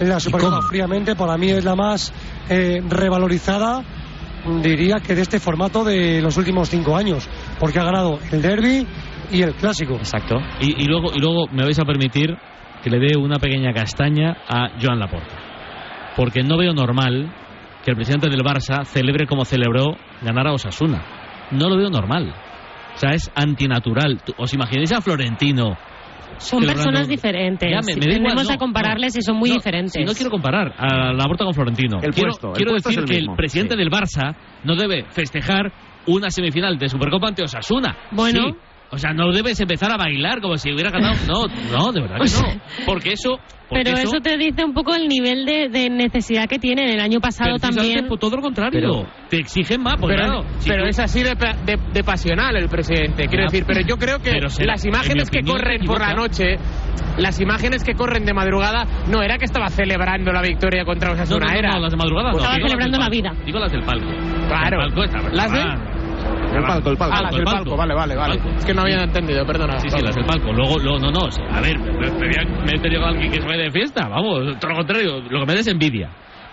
La Supercopa, fríamente, para mí es la más eh, revalorizada, diría que de este formato de los últimos cinco años, porque ha ganado el derby y el clásico. Exacto. Y, y luego, y luego me vais a permitir que le dé una pequeña castaña a Joan Laporta. Porque no veo normal que el presidente del Barça celebre como celebró ganar a Osasuna. No lo veo normal. O sea, es antinatural. ¿Os imagináis a Florentino? Son personas diferentes. Ya, me- Si me igual, tendemos no, a compararles no. y son muy No, diferentes. si no quiero comparar a Laporta con Florentino. El quiero puesto, el quiero puesto es decir el que mismo, el presidente sí. del Barça no debe festejar una semifinal de Supercopa ante Osasuna. Bueno. Sí. O sea, no debes empezar a bailar como si hubiera ganado. No, no, de verdad que no. Porque eso. Porque Pero eso te dice un poco el nivel de, de necesidad que tienen. El año pasado también. por todo lo contrario. te exigen más, pues pero claro. si pero tú- es así de, de- de pasional el presidente, quiero Ya, decir. Pero yo creo que será- las imágenes que corren por la noche, las imágenes que corren de madrugada, no era que estaba celebrando la victoria contra Osasuna, no, no, era. no, las de madrugada no. Estaba Digo las del celebrando la palco. vida. Digo las del palco. Claro. El palco está- Las de- Ah, El palco, el palco. Ah, las del palco, vale, vale, vale. Palco. Es que no había entendido, perdona. Sí, sí, las del palco. Luego, luego no, no. A ver, me, he tenido alguien que se vaya de fiesta. Vamos, todo lo contrario. Lo que me da es envidia.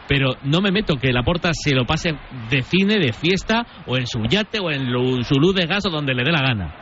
Pero no me meto que la porta se lo pase de cine, de fiesta, o en su yate, o en lo- su luz de gas, o donde le dé la gana.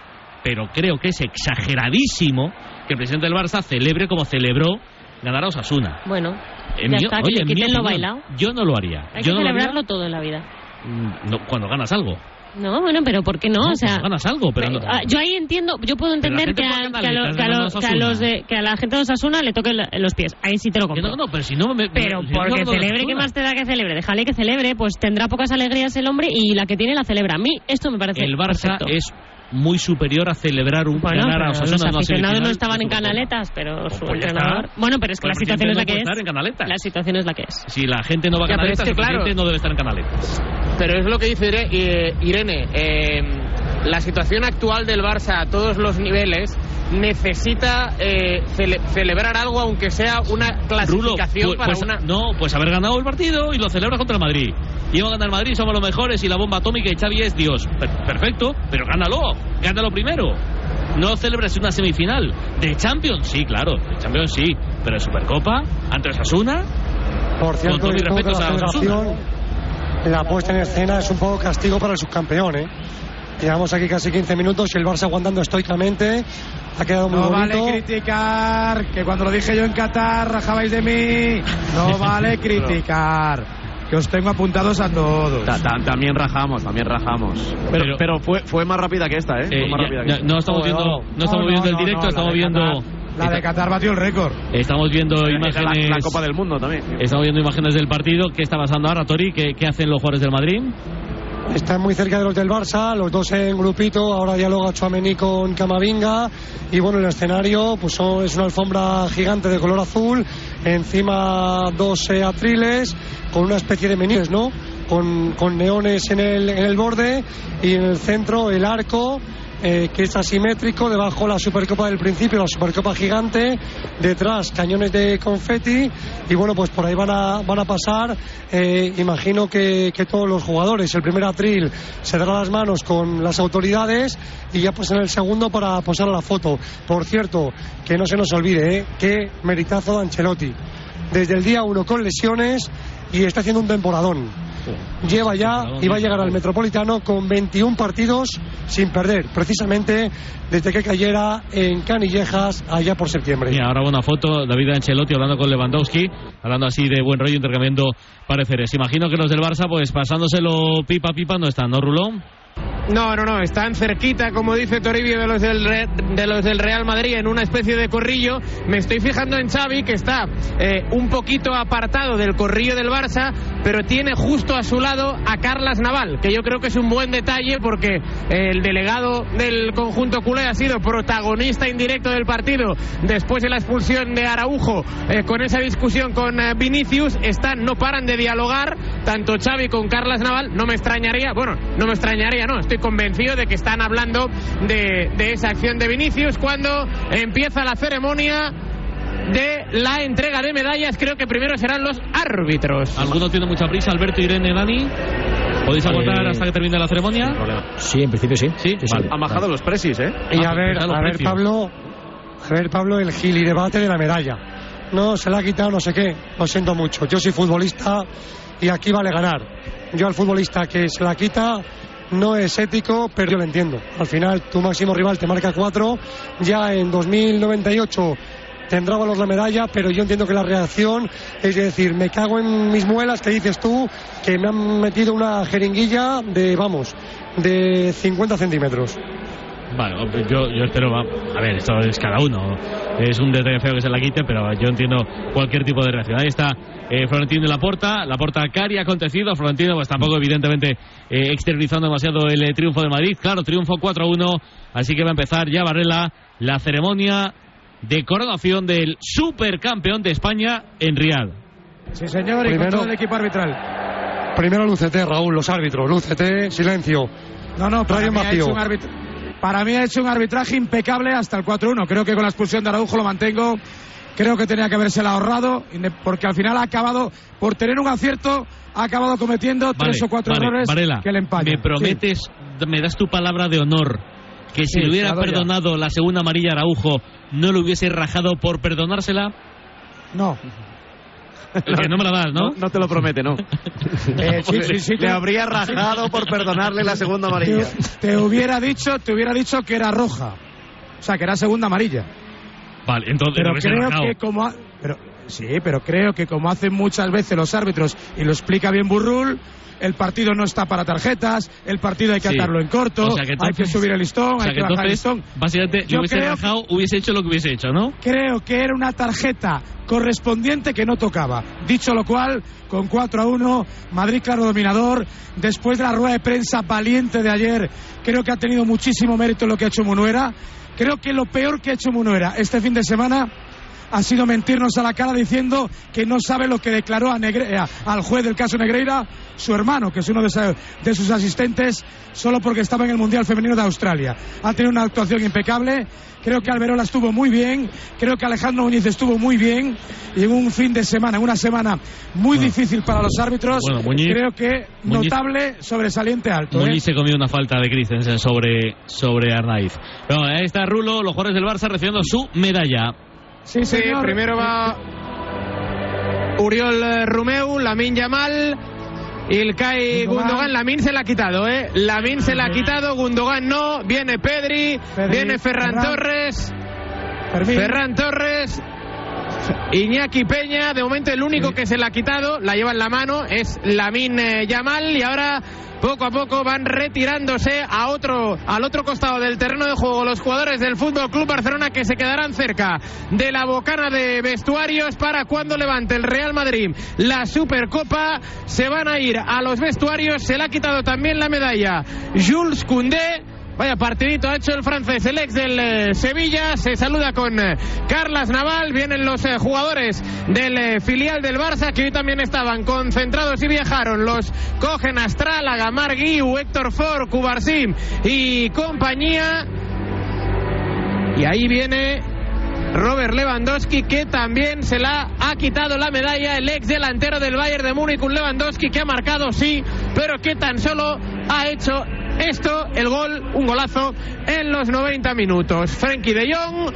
Pero creo que es exageradísimo que el presidente del Barça celebre como celebró ganar a Osasuna. Bueno, En ya mi- está, oye, que en le mi quiten lo bailado. Yo no lo haría. Hay yo que no lo haría, celebrarlo todo en la vida. mm, no, cuando ganas algo. No, bueno, pero ¿por qué no? No, o sea, cuando ganas algo, pero no- ah, yo ahí entiendo, yo puedo entender que a, que, a los, que, a ganando los, a que a los Osasuna. de, que a la gente de Osasuna le toquen los pies. Ahí sí te lo compro. no, no, pero si no me. Pero si no porque de celebre, ¿qué más te da que celebre? Déjale que celebre, pues tendrá pocas alegrías el hombre y la que tiene la celebra. A mí esto me parece El Barça perfecto. es muy superior a celebrar un Bueno, ganar a Osasuna los aficionados no estaban en canaletas, pero su Pues entrenador... Bueno, pero es que Pues la situación es la no que es. en canaletas. La situación es la que es. Si la gente no va a Ya, canaletas, es que, el claro. presidente no debe estar en canaletas. Pero es lo que dice eh, Irene. eh, la situación actual del Barça a todos los niveles necesita eh, cele- celebrar algo, aunque sea una Rulo, clasificación pues, para pues, una. no, pues haber ganado el partido y lo celebra contra el Madrid. Y va a ganar el Madrid, somos los mejores y la bomba atómica y Xavi es Dios. Per- perfecto, pero gánalo, gánalo primero. No celebres una semifinal. ¿De Champions? Sí, claro, de Champions sí. Pero de Supercopa, ante Osasuna, Por cierto, Con que respetos la a la puesta en escena es un poco castigo para el subcampeón, ¿eh? Llevamos aquí casi 15 minutos y el Barça aguantando estoicamente. Ha quedado muy No bonito. vale criticar, que cuando lo dije yo en Qatar rajabais de mí. No vale criticar, que os tengo apuntados a todos. Ta- ta- también rajamos, también rajamos. Pero, Pero- pero fue, fue más rápida que esta, ¿eh? eh, Fue más ya- rápida que ya- esta. no estamos viendo, no estamos No, viendo no, el no, directo, no, estamos viendo, La de Qatar batió el récord. estamos viendo imágenes, La, la Copa del Mundo también. estamos viendo imágenes del partido. ¿Qué está pasando ahora, Tori? ¿Qué, qué hacen los jugadores del Madrid? Están muy cerca de los del Barça, los dos en grupito, ahora dialoga Chuamení con Camavinga y bueno, el escenario pues son- es una alfombra gigante de color azul, encima dos eh, atriles con una especie de menús, ¿no? Con, con neones en el, en el borde y en el centro el arco eh, que es asimétrico, debajo la Supercopa del principio, la Supercopa gigante, detrás cañones de confeti y bueno, pues por ahí van a, van a pasar, eh, imagino que, que todos los jugadores, el primer atril se dará las manos con las autoridades y ya pues en el segundo para posar a la foto. Por cierto, que no se nos olvide, ¿eh? qué meritazo de Ancelotti. Desde el día uno con lesiones y está haciendo un temporadón. Lleva ya y va a llegar al Metropolitano con 21 partidos sin perder, precisamente desde que cayera en Canillejas allá por septiembre. Mira, ahora una foto, David Ancelotti hablando con Lewandowski, hablando así de buen rollo, intercambiando pareceres. Imagino que los del Barça, pues pasándoselo pipa pipa no están, ¿no, Rulón? No, no, no, están cerquita, como dice Toribio, de los, del de los del Real Madrid en una especie de corrillo. Me estoy fijando en Xavi, que está eh, un poquito apartado del corrillo del Barça, pero tiene justo a su lado a Carlas Naval, que yo creo que es un buen detalle porque el delegado del conjunto culé ha sido protagonista indirecto del partido después de la expulsión de Araujo eh, con esa discusión con eh, Vinicius. Están, no paran de dialogar, tanto Xavi con Carlas Naval. No me extrañaría, bueno, no me extrañaría, no, estoy convencido de que están hablando de, de esa acción de Vinicius cuando empieza la ceremonia de la entrega de medallas. Creo que primero serán los árbitros. ¿Alguno tiene mucha prisa? Alberto, Irene, Dani. ¿Podéis aguantar Eh, hasta que termine la ceremonia? Sí, en principio sí. Sí, vale. Han bajado los presis, ¿eh? Y Ah, a ver, a ver. Pablo, a ver, Pablo, el gili debate de la medalla. No, se la ha quitado no sé qué. Lo siento mucho. Yo soy futbolista y aquí vale ganar. Yo al futbolista que se la quita no es ético, pero yo lo entiendo. Al final, tu máximo rival te marca cuatro. Ya en 2098 tendrá valor la medalla, pero yo entiendo que la reacción es decir, me cago en mis muelas, que dices tú, que me han metido una jeringuilla de, vamos, de 50 centímetros. Hombre, yo, yo espero, a ver, esto es cada uno. Es un detalle feo que se la quite, pero yo entiendo cualquier tipo de reacción. Ahí está eh, Florentino de la Porta, la Porta Cari ha acontecido. Florentino, pues tampoco, evidentemente, eh, exteriorizando demasiado el eh, triunfo de Madrid. Claro, triunfo 4-1, así que va a empezar ya Varela la ceremonia de coronación del supercampeón de España en Riad. Sí, señor, y con Primero- todo el equipo arbitral. Primero Lucete, Raúl, los árbitros. Lucete, silencio. No, no, Radio ha vacío. hecho un arbit- para mí ha hecho un arbitraje impecable hasta el 4-1. Creo que con la expulsión de Araujo lo mantengo. Creo que tenía que habérsela ahorrado, porque al final ha acabado, por tener un acierto, ha acabado cometiendo tres o cuatro vale, errores Varela, que le empañan. Me prometes, me das tu palabra de honor, que si le hubiera doy ya. perdonado la segunda amarilla a Araujo, no lo hubiese rajado por perdonársela. Sí. No. Que no me la das, ¿no? No te lo promete, no. Eh, sí, sí, sí, Le te- habría rajado por perdonarle la segunda amarilla. te, te hubiera dicho, te hubiera dicho que era roja. O sea, que era segunda amarilla. Vale, entonces Pero creo rajado. que como ha- sí, pero creo que como hacen muchas veces los árbitros y lo explica bien Burrul, el partido no está para tarjetas, el partido hay que Sí. atarlo en corto, O sea que hay que subir el listón, O sea hay que que bajar el listón. básicamente, Yo hubiese rajado, hubiese hecho lo que hubiese hecho, ¿no? Creo que era una tarjeta correspondiente que no tocaba. Dicho lo cual, con 4 a 1, Madrid claro dominador. Después de la rueda de prensa valiente de ayer, creo que ha tenido muchísimo mérito lo que ha hecho Munuera. Creo que lo peor que ha hecho Munuera este fin de semana ha sido mentirnos a la cara diciendo que no sabe lo que declaró a Negre- a- al juez del caso Negreira su hermano, que es uno de, sa- de sus asistentes, solo porque estaba en el Mundial Femenino de Australia. Ha tenido una actuación impecable. Creo que Alberola estuvo muy bien. Creo que Alejandro Muñiz estuvo muy bien. Y en un fin de semana, una semana muy difícil para los árbitros, Bueno, Muñiz- creo que Muñiz- notable, sobresaliente alto. ¿eh? Muñiz se comió una falta de Christensen sobre, sobre Arnaiz. Pero ahí está Rulo, los jugadores del Barça recibiendo su medalla. Sí, Sí, primero va Uriol eh, Rumeu, Lamin Yamal, Ilkay Gundogan. Gundogan. Lamin se la ha quitado, ¿eh? Lamin se la ha quitado, Gundogan no. Viene Pedri, Pedri, viene Ferran, Ferran. Torres. Fermín. Ferran Torres. Iñaki Peña, de momento el único que se la ha quitado, la lleva en la mano, es Lamin eh, Yamal y ahora poco a poco van retirándose a otro, al otro costado del terreno de juego los jugadores del Fútbol Club Barcelona que se quedarán cerca de la bocana de vestuarios para cuando levante el Real Madrid la Supercopa. Se van a ir a los vestuarios, se le ha quitado también la medalla Jules Koundé. Vaya partidito ha hecho el francés, el ex del eh, Sevilla. Se saluda con eh, Carlas Naval. Vienen los eh, jugadores del filial del Barça que hoy también estaban concentrados y viajaron. Los cogen Astrálaga, Marguiu, Héctor Ford, Cubarsim y compañía. Y ahí viene Robert Lewandowski que también se la ha quitado la medalla el ex delantero del Bayern de Múnich, un Lewandowski que ha marcado sí, pero que tan solo ha hecho esto, el gol, un golazo en los 90 minutos. Frenkie de Jong,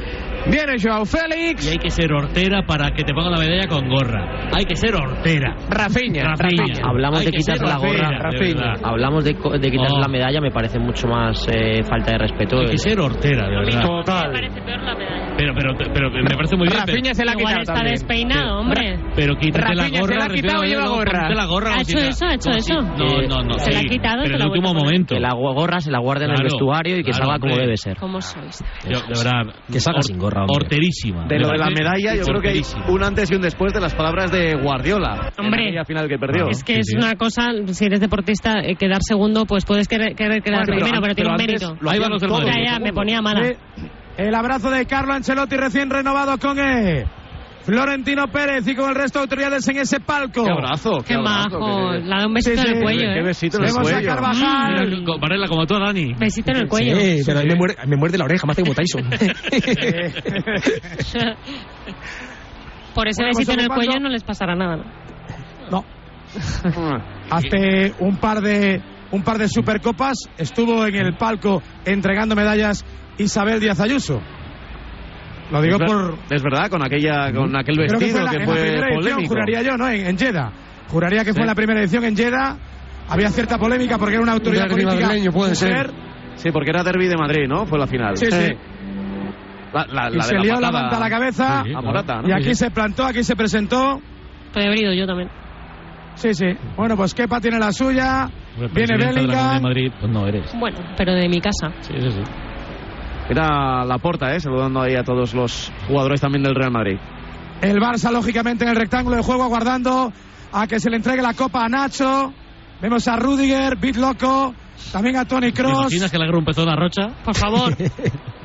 viene Joao Félix, Y hay que ser hortera para que te pongan la medalla con gorra. Hay que ser hortera. Rafinha, Rafinha. Rafinha. Hablamos Hay de quitarse ser la gorra. verdad. Hablamos de, de quitarse Oh. la medalla, me parece mucho más eh, falta de respeto. Hay que ser hortera, de verdad. Me Total. parece peor la medalla. Pero, pero, pero me parece muy bien. pero- Rafinha se la ha Igual quitado está también. despeinado, hombre. Pero quítate la Rafinha se gorra. la ha quitado y lleva gorra. la gorra. Ha hecho eso, ha hecho eso. No, no, no. Se la ha quitado, Pero en la el último momento. Que la gorra se la guarda en el vestuario y que claro, salga como debe ser. ¿Cómo sois? Yo, de verdad. Que salga sin gorra, hombre. Horterísima. De lo de la medalla, yo creo que hay un antes y un después de las palabras de Guardiola. Hombre. Aquella final que perdió. Es que es una cosa, si eres deportista, eh, quedar segundo, pues puedes querer, querer quedar primero, pero tiene un mérito. lo Ahí van los del todos, Madrid. Ya, ya, me ponía mala. El abrazo de Carlo Ancelotti recién renovado con E. Florentino Pérez y con el resto de autoridades en ese palco. Qué abrazo. Qué abrazo, majo. qué- Le da un besito Sí, en el cuello, Qué ¿eh? besito en el Vemos a cuello. Carvajal. Mm, Ponerla como tú, Dani. Besito en el cuello. Sí, pero a mí me muerde, me muerde la oreja, me hace como Tyson. Por ese Bueno, pues besito en el cuello no les pasará nada. ¿no? No. Hace un par de un par de supercopas estuvo en el palco entregando medallas Isabel Díaz Ayuso. Lo digo Es ver- por Es verdad, con aquella con aquel creo que vestido fue la, que en la fue primera edición, polémico. juraría yo, ¿no? En, en Jeddah. Juraría que fue en la primera edición en Jeddah. Había cierta polémica porque era una autoridad Derbi política. madrileño, puede mujer. Sí, porque era derby de Madrid, ¿no? Fue la final. Sí, sí. La, la, Y la se de lió la manta a la cabeza. Sí, A Morata, ¿no? Y aquí se plantó, aquí se presentó. Estoy abrido yo también. Sí, sí. Bueno, pues Kepa tiene la suya. Viene presidente de la Bellingham. Madrid, pues no eres. Bueno, pero de mi casa. Sí, eso sí. Era la porta, ¿eh? Saludando ahí a todos los jugadores también del Real Madrid. El Barça, lógicamente, en el rectángulo de juego, aguardando a que se le entregue la copa a Nacho. Vemos a Rudiger, Bit Loco. También a Tony ¿Te Cross. imaginas que le agarra un pezón a Rocha? Por favor.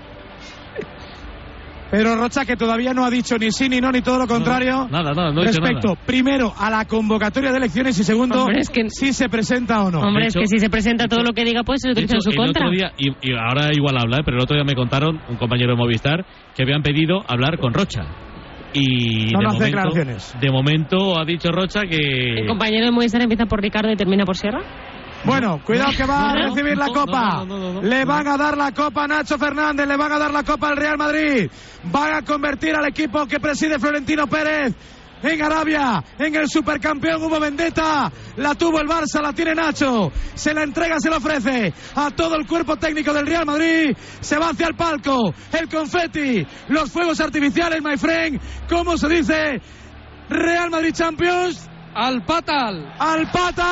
Pero Rocha, que todavía no ha dicho ni sí ni no, ni todo lo contrario. Nada, nada, no he dicho respecto, nada. primero, a la convocatoria de elecciones y segundo, Hombre, es que- si se presenta o no. Hombre, es que si se presenta todo lo que diga, pues se utiliza en su el contra. otro día, y, y ahora igual habla, ¿eh? pero el otro día me contaron, un compañero de Movistar, que habían pedido hablar con Rocha. Y No de, momento, declaraciones. de momento ha dicho Rocha El que... compañero de Movistar empieza por Ricardo y termina por Sierra. Bueno, cuidado que va a recibir la copa. Le van a dar la copa a Nacho Fernández, le van a dar la copa al Real Madrid. Van a convertir al equipo que preside Florentino Pérez. En Arabia, en el supercampeón hubo vendetta, la tuvo el Barça, la tiene Nacho, se la entrega, se la ofrece a todo el cuerpo técnico del Real Madrid, se va hacia el palco, el confeti, los fuegos artificiales, my friend, ¿cómo se dice? Real Madrid Champions, Al patal. al pata.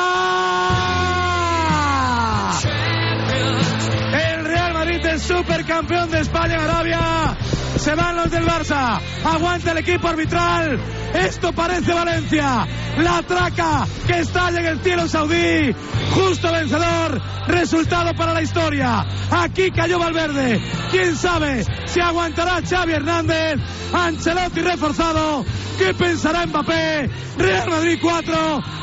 El Real Madrid es supercampeón de España en Arabia. Se van los del Barça. Aguanta el equipo arbitral. Esto parece Valencia. La traca que estalla en el cielo saudí. Justo vencedor. Resultado para la historia. Aquí cayó Valverde. Quién sabe si aguantará Xavi Hernández. Ancelotti reforzado. ¿Qué pensará Mbappé? Real Madrid 4.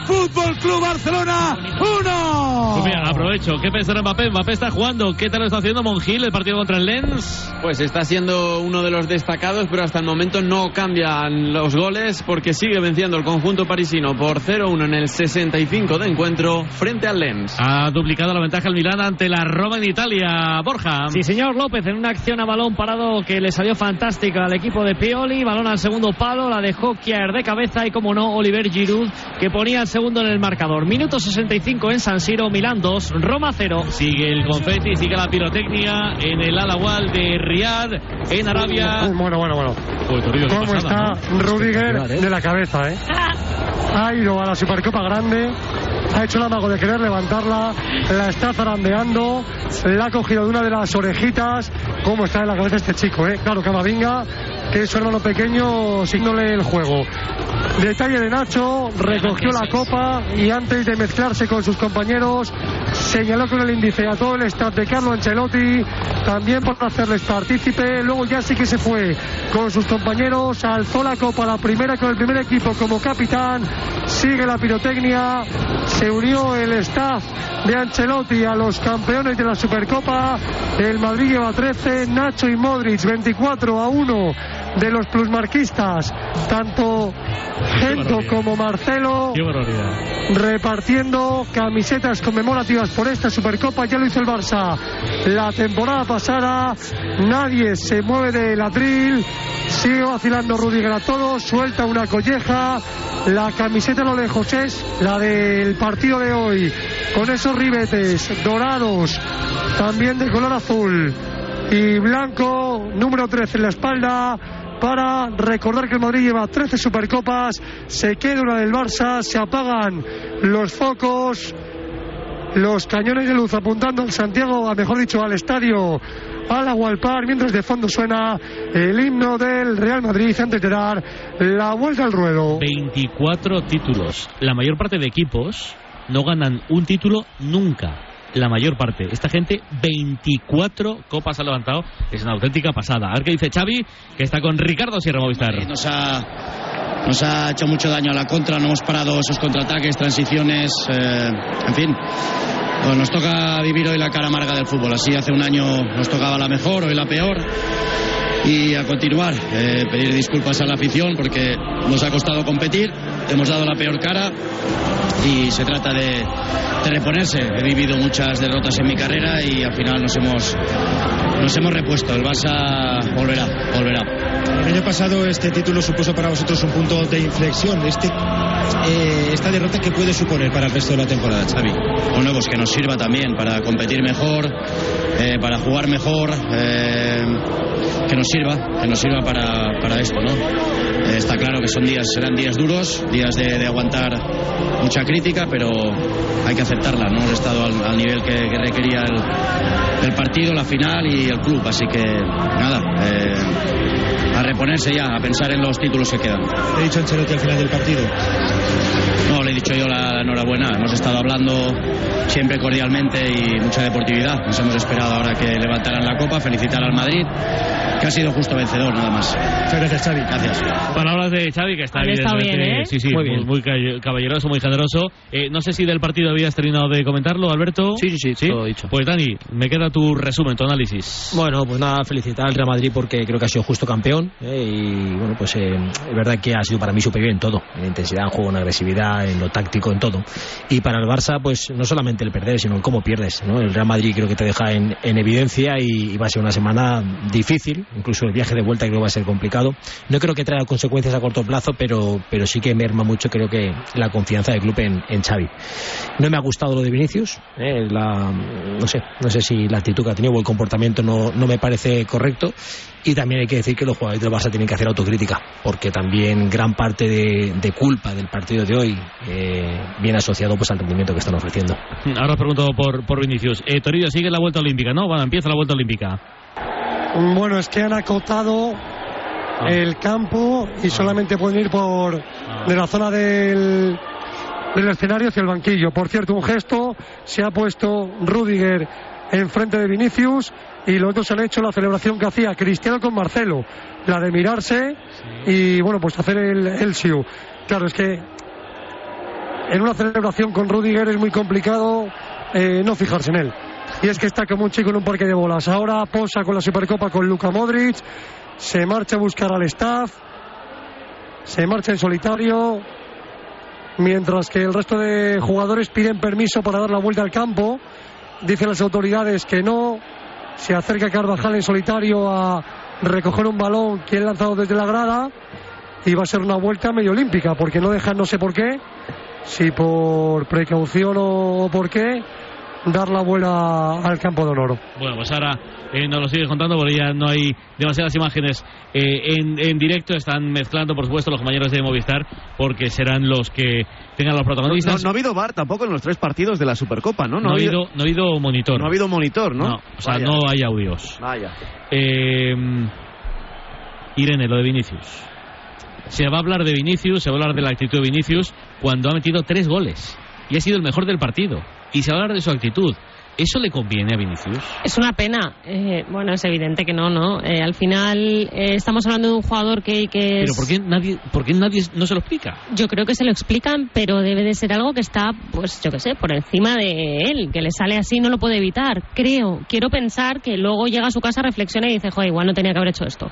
Fútbol Club Barcelona 1. Pues mira, aprovecho. ¿Qué pensará Mbappé? Mbappé está jugando. ¿Qué tal lo está haciendo Mongil el partido contra el Lens? Pues está siendo uno de los destacados, pero hasta el momento no cambian los goles porque sigue venciendo el conjunto parisino por 0-1 en el 65 de encuentro frente al Lens. Ha duplicado la ventaja el Milán ante la Roma en Italia. Borja. Sí, señor López, en una acción a balón parado que le salió fantástica al equipo de Pioli. Balón al segundo palo, la dejó Kier de cabeza y, como no, Oliver Giroud, que ponía el segundo en el marcador. Minuto 65 en San Siro, Milán 2, Roma 0. Sigue el confeti, sigue la pirotecnia en el Alawal de Riyadh, en Arabia. Bueno, bueno, bueno. Qué ¿Cómo pasada, está ¿no? Rudiger Espectacular, ¿eh? de la cabeza, eh? Ha ido a la Supercopa Grande, ha hecho el amago de querer levantarla, la está zarandeando, la ha cogido de una de las orejitas. ¿Cómo está en la cabeza este chico, eh? Claro, Camavinga, que es su hermano pequeño, signándole el juego. Detalle de Nacho, recogió la copa y antes de mezclarse con sus compañeros, señaló con el índice a todo el staff de Carlo Ancelotti, también por hacerles partícipe. Luego ya sí que se fue con sus compañeros, alzó la copa, la primera con el primer equipo como capitán, sigue la pirotecnia, se unió el staff de Ancelotti a los campeones de la Supercopa. El Madrid lleva 13, Nacho y Modric 24 a 1 de los plusmarquistas, tanto Gento como Marcelo repartiendo camisetas conmemorativas por esta Supercopa. Ya lo hizo el Barça la temporada pasada. Nadie se mueve del atril. Sigue vacilando Rudiger a todos. Suelta una colleja. La camiseta lo lejos es la del partido de hoy. Con esos ribetes dorados, también de color azul. y blanco, número 13 en la espalda, para recordar que el Madrid lleva 13 Supercopas, se queda una del Barça, se apagan los focos, los cañones de luz apuntando al Santiago, a mejor dicho, al estadio al Agualpar, mientras de fondo suena el himno del Real Madrid antes de dar la vuelta al ruedo. 24 títulos. La mayor parte de equipos no ganan un título nunca. La mayor parte. Esta gente, 24 copas ha levantado. Es una auténtica pasada. A ver qué dice Xavi, que está con Ricardo Sierra Movistar. Nos ha, nos ha hecho mucho daño a la contra, no hemos parado esos contraataques, transiciones, eh, en fin. Pues nos toca vivir hoy la cara amarga del fútbol. Así hace un año nos tocaba la mejor, hoy la peor. Y a continuar, eh, pedir disculpas a la afición porque nos ha costado competir, hemos dado la peor cara y se trata de, de reponerse. He vivido muchas derrotas en mi carrera y al final nos hemos, nos hemos repuesto. El Barça volverá, volverá. El año pasado este título supuso para vosotros un punto de inflexión. Este, eh, esta derrota que puede suponer para el resto de la temporada, Xavi. Bueno, pues que nos sirva también para competir mejor, eh, para jugar mejor, eh, que nos sirva, que nos sirva para, para esto, ¿no? Eh, está claro que son días, serán días duros, días de, de aguantar mucha crítica, pero hay que aceptarla, ¿no? He estado al, al nivel que, que requería el, el partido, la final y el club, así que nada, eh, a reponerse ya, a pensar en los títulos que quedan. He dicho Ancelotti al final del partido. No, dicho yo la, la enhorabuena. Hemos estado hablando siempre cordialmente y mucha deportividad. Nos hemos esperado ahora que levantaran la copa, felicitar al Madrid, que ha sido justo vencedor, nada más. Muchas gracias, Xavi. Gracias. Palabras de Xavi, que está estado evidentemente- bien, ¿eh? Sí, sí, Muy bien. muy ca- caballeroso, muy generoso. Eh, no sé si del partido habías terminado de comentarlo, Alberto. Sí, sí, sí, todo dicho. Pues Dani, me queda tu resumen, tu análisis. Bueno, pues nada, felicitar al Real Madrid porque creo que ha sido justo campeón ¿eh? y bueno, pues eh, es verdad que ha sido para mí superior en todo, en intensidad, en juego, en agresividad, en lo táctico, en todo. Y para el Barça, pues no solamente el perder, sino el cómo pierdes, ¿no? El Real Madrid creo que te deja en, en evidencia y, y va a ser una semana difícil, incluso el viaje de vuelta creo que va a ser complicado. No creo que traiga consecuencias a corto plazo, pero, pero sí que merma mucho creo que la confianza del club en, en Xavi. No me ha gustado lo de Vinicius, ¿eh? la, no sé, no sé si la actitud que ha tenido o el comportamiento no, no me parece correcto. Y también hay que decir que los jugadores del Barça tienen que hacer autocrítica, porque también gran parte de, de culpa del partido de hoy eh, viene asociado pues al rendimiento que están ofreciendo. Ahora os pregunto por, por Vinicius. Eh, Toribio sigue la vuelta olímpica, ¿no? Bueno, empieza la vuelta olímpica. Bueno, es que han acotado el campo y solamente pueden ir por de la zona del, del escenario hacia el banquillo. Por cierto, un gesto se ha puesto Rudiger enfrente de Vinicius y los dos han hecho la celebración que hacía Cristiano con Marcelo, la de mirarse y bueno, pues hacer el, el siu. Claro, es que en una celebración con Rudiger es muy complicado eh, no fijarse en él. Y es que está como un chico en un parque de bolas. Ahora posa con la Supercopa con Luka Modric, se marcha a buscar al staff, se marcha en solitario, mientras que el resto de jugadores piden permiso para dar la vuelta al campo. Dicen las autoridades que no. Se acerca Carvajal en solitario a recoger un balón que han lanzado desde la grada y va a ser una vuelta medio olímpica porque no dejan no sé por qué si por precaución o por qué dar la vuelta al campo de honor Bueno, pues ahora eh, nos lo sigues contando porque ya no hay demasiadas imágenes eh, en, en directo. Están mezclando, por supuesto, los compañeros de Movistar porque serán los que tengan los No, protagonistas. no ha habido VAR tampoco en los tres partidos de la Supercopa, ¿no? No ha habido, no ha habido monitor. no ha habido monitor, ¿no? No, o sea, Vaya. no hay audios. Vaya. Eh, Irene, lo de Vinicius. Se va a hablar de Vinicius, se va a hablar de la actitud de Vinicius cuando ha metido tres goles y ha sido el mejor del partido. Y se va a hablar de su actitud. ¿Eso le conviene a Vinicius? Es una pena. Eh, bueno, es evidente que no, ¿no? Eh, al final eh, estamos hablando de un jugador que, que es... Pero ¿por qué nadie, por qué nadie no se lo explica? Yo creo que se lo explican, pero debe de ser algo que está, pues yo qué sé, por encima de él, que le sale así, no lo puede evitar. Creo, quiero pensar que luego llega a su casa, reflexiona y dice, joder, igual no tenía que haber hecho esto.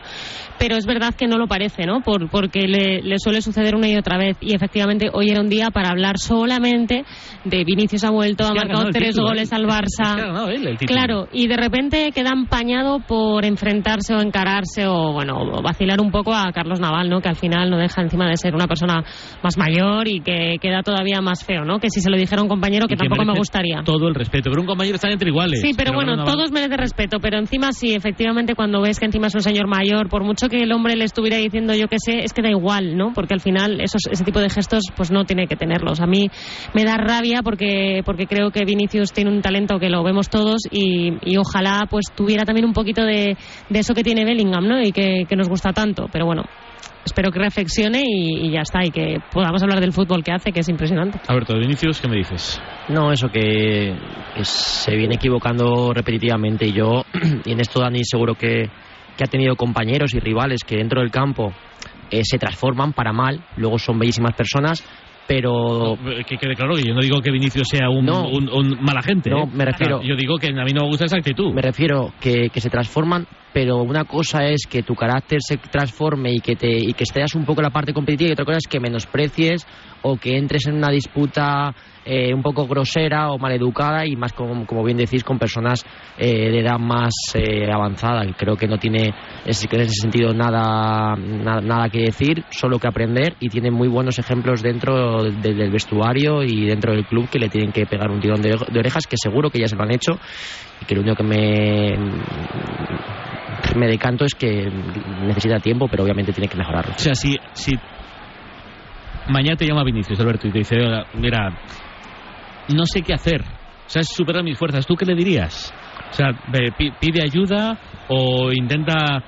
Pero es verdad que no lo parece, ¿no? Por, porque le, le suele suceder una y otra vez. Y efectivamente, hoy era un día para hablar solamente de Vinicius ha vuelto, ha marcado tres título, goles al Barça. Barça. Es que ha ganado él el título. Claro, y de repente queda empañado por enfrentarse o encararse o, bueno, o vacilar un poco a Carlos Naval, ¿no? Que al final no deja encima de ser una persona más mayor y que queda todavía más feo, ¿no? Que si se lo dijera a un compañero que tampoco me gustaría. Todo el respeto, pero un compañero está entre iguales. Sí, pero, bueno, Naval- todos merecen respeto, pero encima sí, efectivamente, cuando ves que encima es un señor mayor, por mucho que el hombre le estuviera diciendo yo qué sé, es que da igual, ¿no? Porque al final esos, ese tipo de gestos pues no tiene que tenerlos. A mí me da rabia porque, porque creo que Vinicius tiene un talento que lo vemos todos y, y ojalá pues tuviera también un poquito de, de eso que tiene Bellingham, ¿no? Y que, que nos gusta tanto, pero bueno. Espero que reflexione y, y ya está, y que podamos hablar del fútbol que hace, que es impresionante. Alberto, Vinicius, ¿qué me dices? No, eso que, que se viene equivocando repetitivamente. Y yo, y en esto Dani seguro que, que ha tenido compañeros y rivales que dentro del campo eh, se transforman para mal, luego son bellísimas personas, pero Que quede claro que yo no digo que Vinicius sea un, No. un, un mala gente. No, ¿eh? me refiero- yo digo que a mí no me gusta esa actitud. me refiero que, que se transforman, pero una cosa es que tu carácter se transforme y que te y que estés un poco en la parte competitiva y otra cosa es que menosprecies o que entres en una disputa eh, un poco grosera o maleducada y más como, como bien decís con personas eh, de edad más eh, avanzada creo que no tiene en ese sentido nada, nada que decir solo que aprender y tiene muy buenos ejemplos dentro de- del vestuario y dentro del club que le tienen que pegar un tirón de, de orejas que seguro que ya se lo han hecho y que lo único que me me decanto es que necesita tiempo, pero obviamente tiene que mejorarlo. O sea, si, si mañana te llama Vinicius, Alberto, y te dice, "Oiga, mira, no sé qué hacer, o sea, es superar mis fuerzas, ¿tú qué le dirías? O sea, pide ayuda o intenta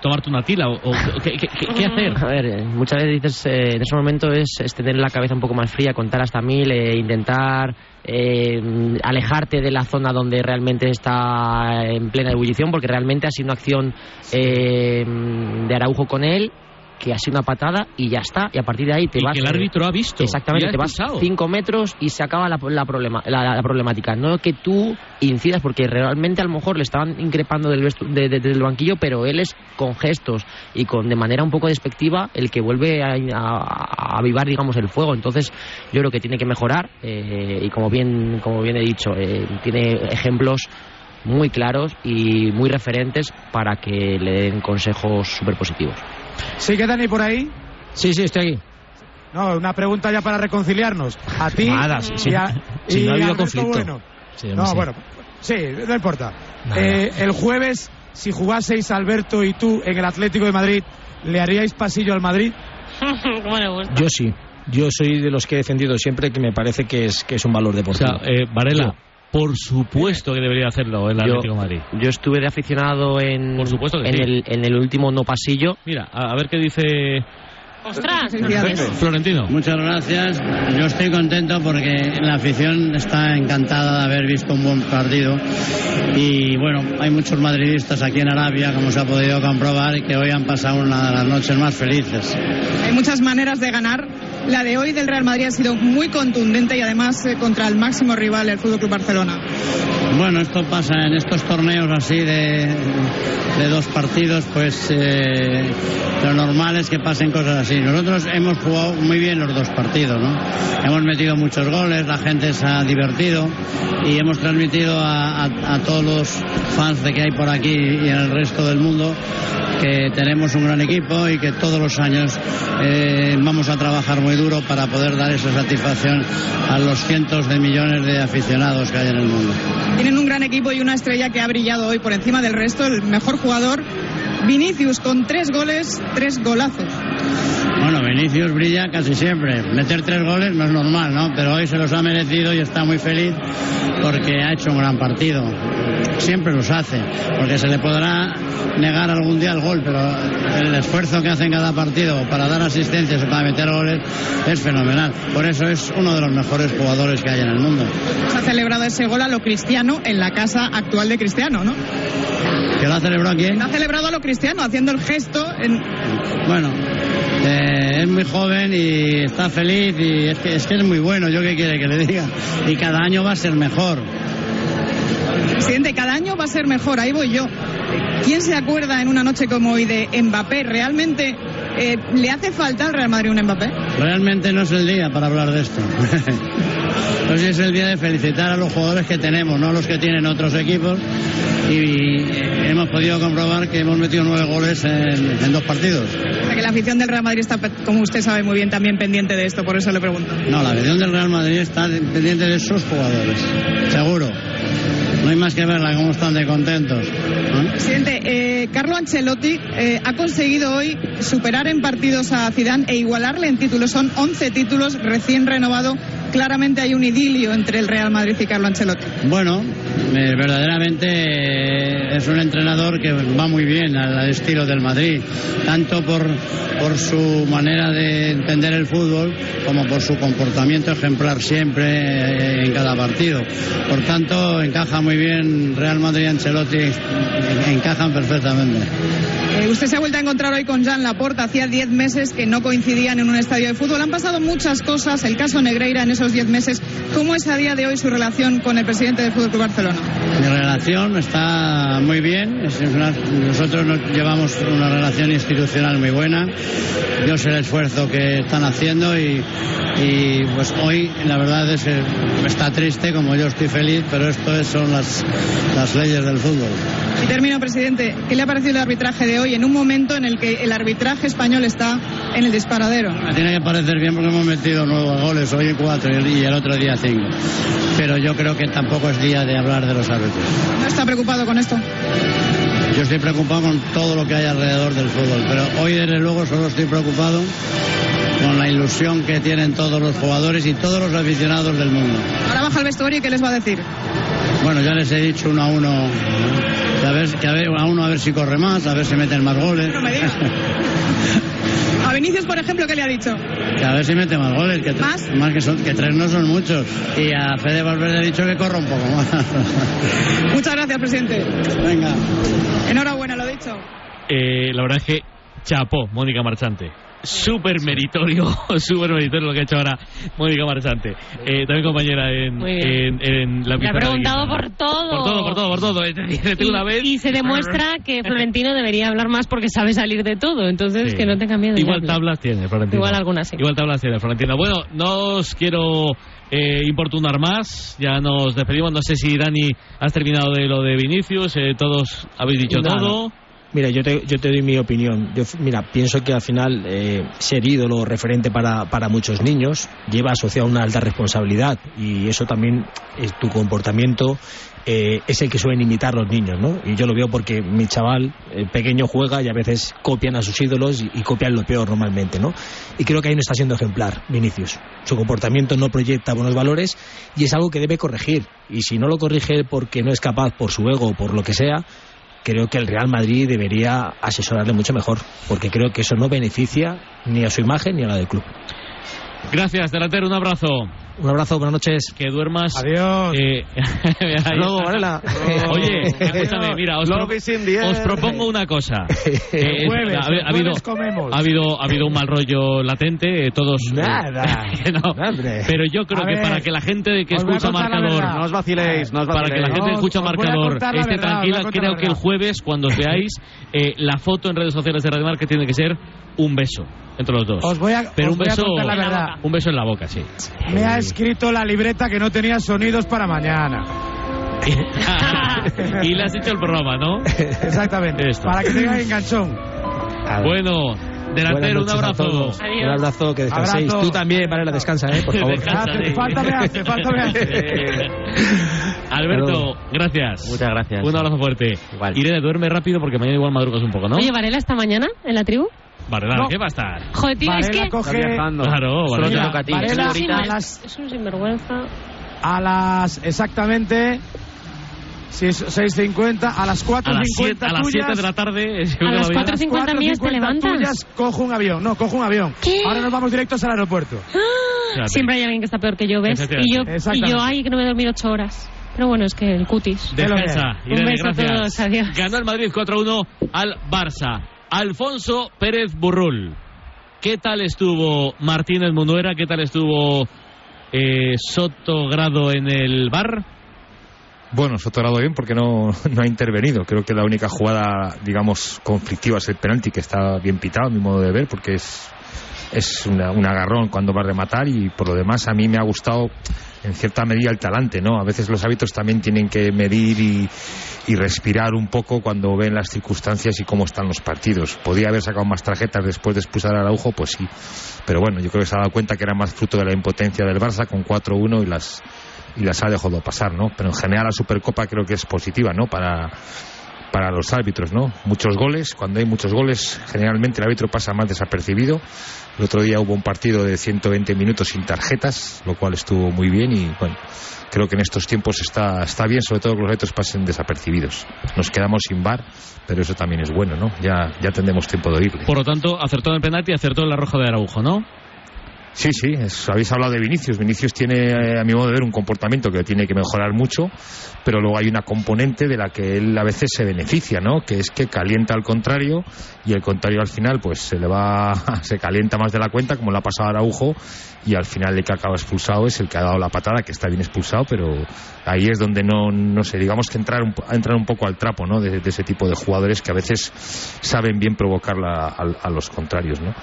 tomarte una tila, o, o- ¿qué, qué- qué- qué hacer? A ver, eh, muchas veces dices, eh, en ese momento es, es tener la cabeza un poco más fría, contar hasta mil, eh, intentar eh, alejarte de la zona donde realmente está en plena ebullición, porque realmente ha sido una acción eh, de Araujo con él que ha sido una patada y ya está, y a partir de ahí te Y vas... que el árbitro ha visto. Exactamente, te vas cinco metros y se acaba la, la problema, la, la problemática. No que tú incidas, porque realmente a lo mejor le estaban increpando del vestu- de- de- desde el banquillo, pero él es con gestos y con de manera un poco despectiva el que vuelve a, a- a avivar, digamos, el fuego. Entonces, yo creo que tiene que mejorar eh, y como bien, como bien he dicho, eh, tiene ejemplos muy claros y muy referentes para que le den consejos súper positivos. ¿Sigue Dani por ahí? Sí, sí, estoy aquí. No, una pregunta ya para reconciliarnos. A ti Nada, sí, sí. y a, Si y no ha habido conflicto. Bueno. Sí, no, sí. bueno, sí, no importa. Eh, el jueves, si jugaseis Alberto y tú en el Atlético de Madrid, ¿le haríais pasillo al Madrid? bueno, pues, Yo sí. Yo soy de los que he defendido siempre que me parece que es, que es un valor O deportivo. sea, eh, Varela, por supuesto que debería hacerlo el Yo- Atlético de Madrid. Yo estuve de aficionado en, Por supuesto que en, sí. el, en el último no pasillo. Mira, a, a ver qué dice ostras, Florentino. Muchas gracias. Yo estoy contento porque la afición está encantada de haber visto un buen partido. Y bueno, hay muchos madridistas aquí en Arabia, como se ha podido comprobar, y que hoy han pasado una de las noches más felices. Hay muchas maneras de ganar. La de hoy del Real Madrid ha sido muy contundente y además eh, contra el máximo rival, el Fútbol Club Barcelona. Bueno, esto pasa en estos torneos así de, dos partidos, pues eh, lo normal es que pasen cosas así. Nosotros hemos jugado muy bien los dos partidos, ¿no? Hemos metido muchos goles, la gente se ha divertido y hemos transmitido a, a- a todos los fans de que hay por aquí y en el resto del mundo que tenemos un gran equipo y que todos los años eh, vamos a trabajar muy duro para poder dar esa satisfacción a los cientos de millones de aficionados que hay en el mundo. Tienen un gran equipo y una estrella que ha brillado hoy por encima del resto, el mejor jugador, Vinicius, con tres goles, tres golazos. Bueno, Vinicius brilla casi siempre. Meter tres goles no es normal, ¿no? Pero hoy se los ha merecido y está muy feliz porque ha hecho un gran partido. Siempre los hace, porque se le podrá negar algún día el gol, pero el esfuerzo que hace en cada partido para dar asistencias y para meter goles es fenomenal. Por eso es uno de los mejores jugadores que hay en el mundo. Se ha celebrado ese gol a lo cristiano en la casa actual de Cristiano, ¿no? ¿Que lo ha celebrado quién? Ha celebrado a lo cristiano, haciendo el gesto en, Bueno, eh, es muy joven y está feliz y es que, es que es muy bueno, yo qué quiere que le diga. Y cada año va a ser mejor. Presidente, cada año va a ser mejor, ahí voy yo. ¿Quién se acuerda en una noche como hoy de Mbappé? ¿Realmente Eh, ¿Le hace falta al Real Madrid un Mbappé? Realmente no es el día para hablar de esto. Hoy es el día de felicitar a los jugadores que tenemos, no a los que tienen otros equipos. Y eh, hemos podido comprobar que hemos metido nueve goles en, en dos partidos. O sea, que la afición del Real Madrid está, como usted sabe muy bien, también pendiente de esto, por eso le pregunto. No, la afición del Real Madrid está pendiente de sus jugadores, seguro. No hay más que verla cómo están de contentos. ¿no? Presidente, eh, Carlo Ancelotti eh, ha conseguido hoy superar en partidos a Zidane e igualarle en títulos. Son 11 títulos recién renovado. Claramente hay un idilio entre el Real Madrid y Carlo Ancelotti. Bueno, eh, verdaderamente eh, es un entrenador que va muy bien al, al estilo del Madrid, tanto por, por su manera de entender el fútbol como por su comportamiento ejemplar siempre eh, en cada partido. Por tanto, encaja muy bien Real Madrid y Ancelotti, encajan perfectamente. Eh, usted se ha vuelto a encontrar hoy con Jean Laporta. Hacía 10 meses que no coincidían en un estadio de fútbol. Han pasado muchas cosas. El caso Negreira en esos 10 meses. ¿Cómo es a día de hoy su relación con el presidente del Fútbol Club Barcelona? Mi relación está muy bien. Nosotros nos llevamos una relación institucional muy buena. Yo sé el esfuerzo que están haciendo y, y, pues hoy la verdad es que está triste, como yo estoy feliz, pero esto es- son las, las leyes del fútbol. Y termino, presidente. ¿Qué le ha parecido el arbitraje de hoy en un momento en el que el arbitraje español está en el disparadero? Me tiene que parecer bien porque hemos metido nuevos goles, hoy cuatro y el otro día cinco. Pero yo creo que tampoco es día de hablar de los árbitros. ¿No está preocupado con esto? Yo estoy preocupado con todo lo que hay alrededor del fútbol, pero hoy desde luego solo estoy preocupado con la ilusión que tienen todos los jugadores y todos los aficionados del mundo. Ahora baja al vestuario y ¿qué les va a decir? Bueno, ya les he dicho uno a uno, ver, que a, ver- a uno a ver si corre más, a ver si meten más goles. No me diga. A Vinicius, por ejemplo, ¿qué le ha dicho? Que a ver si mete más goles, que, tres- ¿Más? que, son, que tres no son muchos. Y a Fede Valverde he dicho que corra un poco más. Muchas gracias, presidente. Venga. Enhorabuena, lo dicho. Eh, la verdad es que chapó Mónica Marchante. Súper meritorio, súper meritorio lo que ha hecho ahora Mónica Marchante. Eh, también compañera en, Muy bien. en, en la Le ha preguntado por todo. Por todo, por todo, por todo. Y, una vez. y se demuestra que Florentino debería hablar más porque sabe salir de todo. Entonces, Sí. que no tenga miedo. de Igual tablas tiene, Florentino. Igual algunas sí. Igual tablas tiene, Florentino. Bueno, no os quiero eh, importunar más. Ya nos despedimos. No sé si Dani has terminado de lo de Vinicius. eh, todos habéis dicho Nada. todo. Mira, yo te, yo te doy mi opinión. Yo, mira, pienso que al final eh, ser ídolo referente para, para muchos niños lleva asociado una alta responsabilidad y eso también es tu comportamiento eh, es el que suelen imitar los niños, ¿no? Y yo lo veo porque mi chaval el pequeño juega y a veces copian a sus ídolos y, y copian lo peor normalmente, ¿no? Y creo que ahí no está siendo ejemplar, Vinicius. Su comportamiento no proyecta buenos valores y es algo que debe corregir. Y si no lo corrige porque no es capaz por su ego o por lo que sea, creo que el Real Madrid debería asesorarle mucho mejor, porque creo que eso no beneficia ni a su imagen ni a la del club. Gracias, delantero. Un abrazo. Un abrazo, buenas noches. Que duermas. Adiós. Eh, Hasta luego, Varela. Oye, escúchame, mira, os, pro- propongo una cosa. Eh, Jueves, ha, ha habido, comemos. ha habido ha habido un mal rollo latente, eh, todos. eh, Nada. no, pero yo creo A que ver, para que la gente que escucha marcador. No os vaciléis, no os para que la vaciléis. gente que escucha marcador esté verdad, tranquila, creo que el jueves cuando os veáis eh, la foto en redes sociales de Radio Marca tiene que ser un beso entre los dos. Os voy a, pero os un voy a beso, contar la verdad. un beso en la boca, sí. Me ha escrito la libreta que no tenía sonidos para mañana. y le has hecho el programa, ¿no? Exactamente. Esto. Para que tenga enganchón. Bueno, delantero, un a abrazo. todos. Un abrazo, que descanséis. Abrazo. Tú también, Varela, descansa, ¿eh? Por favor. Descansa, Hace- sí. falta me hace, falta me hace. Alberto, gracias. Muchas gracias. Un abrazo fuerte. Igual. Irene, duerme rápido porque mañana igual madrugas un poco, ¿no? Oye, ¿Varela esta mañana en la tribu? No. ¿qué va a estar? Joder, tío, es Varela que... coge Está viajando. Claro, te Mira, toca a ti. Varela, Es un a sinver- las- es un sinvergüenza. a las exactamente si es 6.50 a las 4.50 A las 7 a las de la tarde. es que A las lo cuatro veía. y 50 mías te 4.50 levantas. tuyas cojo un avión no cojo un avión ¿Qué? ahora nos vamos directos al aeropuerto Fíjate. Siempre hay alguien que está peor que yo, ¿ves? Y yo, y yo ay, que no me he dormido ocho horas. Pero bueno, es que el cutis. Defensa. Un Irene, a todos, adiós. Ganó el Madrid 4-1 al Barça. Alfonso Pérez Burrul. ¿Qué tal estuvo Martínez Munuera? ¿Qué tal estuvo eh, Soto Grado en el bar? Bueno, Sotorado bien porque no, no ha intervenido. Creo que la única jugada, digamos, conflictiva es el penalti, que está bien pitado, a mi modo de ver, porque es, es una- un agarrón cuando va a rematar y por lo demás a mí me ha gustado en cierta medida el talante, ¿no? A veces los hábitos también tienen que medir y, y respirar un poco cuando ven las circunstancias y cómo están los partidos. ¿Podía haber sacado más tarjetas después de expulsar a Araujo? Pues sí. Pero bueno, yo creo que se ha dado cuenta que era más fruto de la impotencia del Barça con 4-1 y las y las ha dejado pasar, ¿no? Pero en general la Supercopa creo que es positiva, ¿no? Para para los árbitros, ¿no? Muchos goles, cuando hay muchos goles, generalmente el árbitro pasa más desapercibido. El otro día hubo un partido de 120 minutos sin tarjetas, lo cual estuvo muy bien y bueno, creo que en estos tiempos está, está bien, sobre todo que los árbitros pasen desapercibidos. Nos quedamos sin bar, pero eso también es bueno, ¿no? Ya, ya tendremos tiempo de oírle. Por lo tanto, acertó en el penalti acertó en la roja de Araujo, ¿no? Sí, sí, habéis hablado de Vinicius. Vinicius tiene, eh, a mi modo de ver, un comportamiento que tiene que mejorar mucho, pero luego hay una componente de la que él a veces se beneficia, ¿no? Que es que calienta al contrario y el contrario al final, pues se le va, se calienta más de la cuenta, como le ha pasado a Araujo, y al final el que acaba expulsado es el que ha dado la patada, que está bien expulsado, pero ahí es donde no, no sé, digamos que entrar un, entrar un poco al trapo, ¿no? De, de ese tipo de jugadores que a veces saben bien provocar la- a, a los contrarios, ¿no?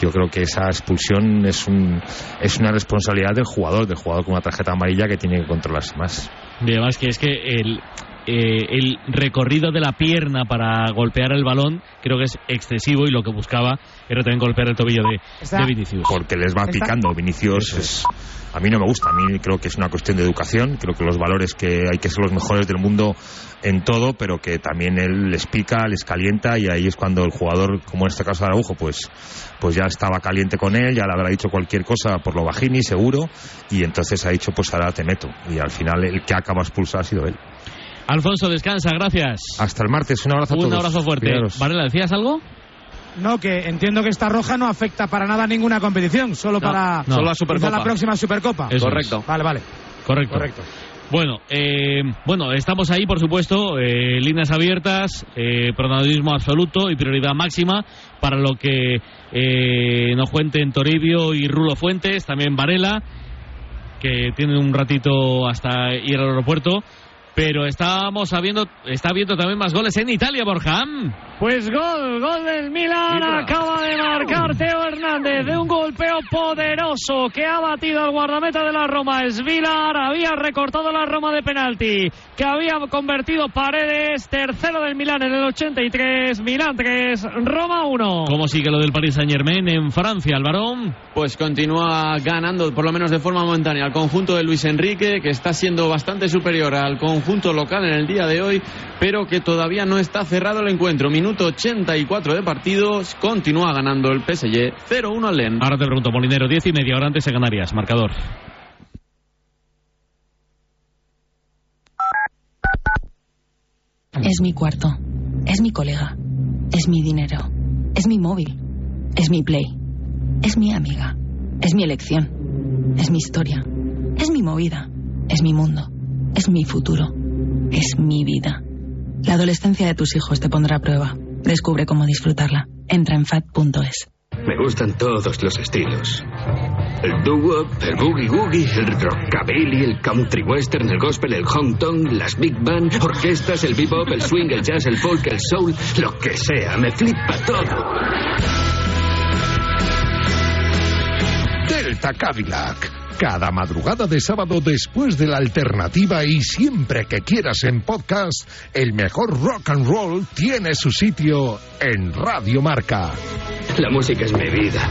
Yo creo que esa expulsión es un es una responsabilidad del jugador, del jugador con una tarjeta amarilla que tiene que controlarse más. Y además que es que el, eh, el recorrido de la pierna para golpear el balón creo que es excesivo y lo que buscaba era también golpear el tobillo de, de Vinicius. Porque les va picando. Vinicius es- a mí no me gusta. A mí creo que es una cuestión de educación. Creo que los valores que hay que ser los mejores del mundo en todo, pero que también él les pica, les calienta y ahí es cuando el jugador, como en este caso Araujo, pues, pues ya estaba caliente con él, ya le habrá dicho cualquier cosa por lo bajini, seguro, y entonces ha dicho, pues ahora te meto. Y al final el que acaba expulsado ha sido él. Alfonso, descansa, gracias. Hasta el martes, un abrazo a Un todos. abrazo fuerte. Cuidaros. Varela, ¿decías algo? No, que entiendo que esta roja no afecta para nada a ninguna competición, solo No, para no. Solo a quizá Supercopa. la próxima Supercopa. Eso Correcto. Vale, vale. Correcto. Correcto. Bueno, eh, bueno, estamos ahí, por supuesto, eh, líneas abiertas, eh, protagonismo absoluto y prioridad máxima para lo que eh, nos cuenten Toribio y Rulo Fuentes, también Varela, que tienen un ratito hasta ir al aeropuerto. Pero estamos habiendo, está habiendo también más goles en Italia, Borja. Pues gol, gol del Milan, Mira. acaba de marcar Teo Hernández de un golpeo poderoso que ha batido al guardameta de la Roma, Svilar, había recortado la Roma de penalti, que había convertido Paredes, tercero del Milan en el 83, Milan 3, Roma 1. ¿Cómo sigue lo del Paris Saint Germain en Francia, Alvarón? Pues continúa ganando, por lo menos de forma momentánea, al conjunto de Luis Enrique, que está siendo bastante superior al conjunto local en el día de hoy, pero que todavía no está cerrado el encuentro. Minuto 84 de partidos, continúa ganando el PSG 0-1 al Lens. Ahora te pregunto, Molinero, 10 y media, ahora antes en Canarias, marcador. Es mi cuarto. Es mi colega. Es mi dinero. Es mi móvil. Es mi play. Es mi amiga. Es mi elección. Es mi historia. Es mi movida. Es mi mundo. Es mi futuro. Es mi vida. La adolescencia de tus hijos te pondrá a prueba. Descubre cómo disfrutarla. Entra en fat.es. Me gustan todos los estilos. El doo-wop, el boogie-woogie, el rockabilly, el country western, el gospel, el hong kong, las big band, orquestas, el bebop, el swing, el jazz, el folk, el soul, lo que sea, me flipa todo. Delta Cadillac. Cada madrugada de sábado después de la alternativa y siempre que quieras en podcast, el mejor rock and roll tiene su sitio en Radio Marca. La música es mi vida.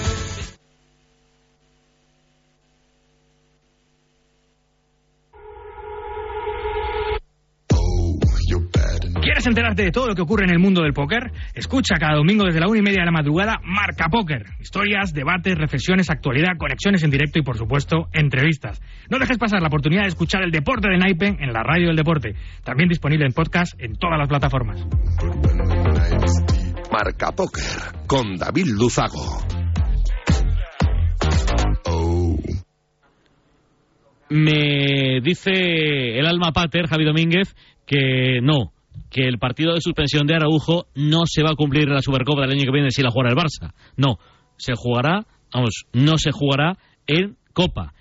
¿Quieres ¿Quieres enterarte de todo lo que ocurre en el mundo del póker? Escucha cada domingo desde la una y media de la madrugada Marca Póker. Historias, debates, reflexiones, actualidad, conexiones en directo y, por supuesto, entrevistas. No dejes pasar la oportunidad de escuchar el deporte de Naipe en la radio del deporte. También disponible en podcast en todas las plataformas. Marca Póker con David Luzago. Me dice el alma pater, Javi Domínguez, que no, que el partido de suspensión de Araujo no se va a cumplir en la Supercopa del año que viene si la jugará el Barça. No, se jugará, vamos, no se jugará en Copa.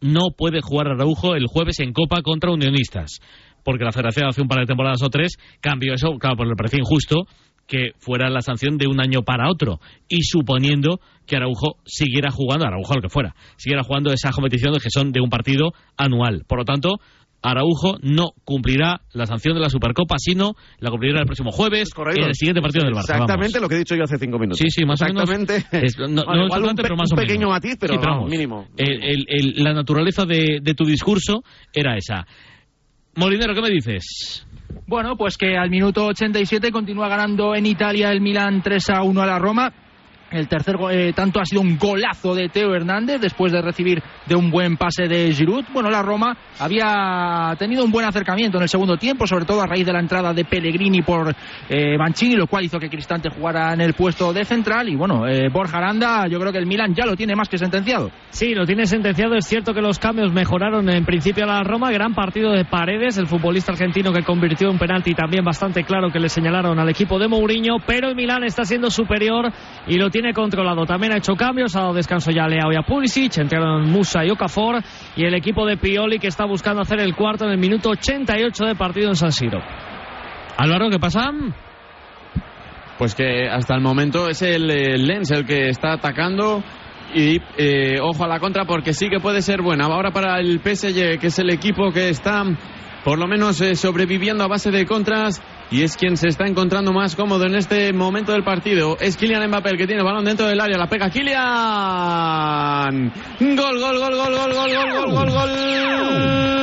No puede jugar Araujo el jueves en Copa contra Unionistas, porque la Federación hace un par de temporadas o tres cambió eso, claro, pues le parecía injusto que fuera la sanción de un año para otro y suponiendo que Araujo siguiera jugando, Araujo lo que fuera, siguiera jugando esas competiciones que son de un partido anual. Por lo tanto, Araujo no cumplirá la sanción de la Supercopa, sino la cumplirá el próximo jueves en el siguiente partido del Barça. Exactamente vamos. lo que he dicho yo hace cinco minutos. Sí, sí, más o menos. Exactamente. Es- no, no Bueno, es igual un, pe- pero más un o menos. pequeño matiz, pero, Sí, vamos. mínimo. El- el- el- la naturaleza de, de tu discurso era esa. Molinero, ¿qué me dices? Bueno, pues que al minuto 87 continúa ganando en Italia el Milan 3 a 1 a la Roma. El tercer eh, tanto ha sido un golazo de Teo Hernández después de recibir de un buen pase de Giroud. Bueno, la Roma había tenido un buen acercamiento en el segundo tiempo, sobre todo a raíz de la entrada de Pellegrini por eh, Mancini, lo cual hizo que Cristante jugara en el puesto de central. Y bueno, eh, Borja Aranda, yo creo que el Milan ya lo tiene más que sentenciado. Sí, lo tiene sentenciado. Es cierto que los cambios mejoraron en principio a la Roma. Gran partido de Paredes, el futbolista argentino que convirtió un penalti también bastante claro que le señalaron al equipo de Mourinho. Pero el Milán está siendo superior y lo tiene controlado. También ha hecho cambios, ha dado descanso ya a Leao y a Pulisic. Entraron Musa y Okafor. Y el equipo de Pioli que está buscando hacer el cuarto en el minuto 88 de partido en San Siro. Álvaro, ¿qué pasa? Pues que hasta el momento es el, eh, Lens el que está atacando y eh, ojo a la contra porque sí que puede ser buena. Ahora para el PSG, que es el equipo que está por lo menos eh, sobreviviendo a base de contras y es quien se está encontrando más cómodo en este momento del partido. Es Kylian Mbappé el que tiene balón dentro del área, la pega Kylian. Gol, gol, gol, gol, gol, gol, gol, gol, gol, gol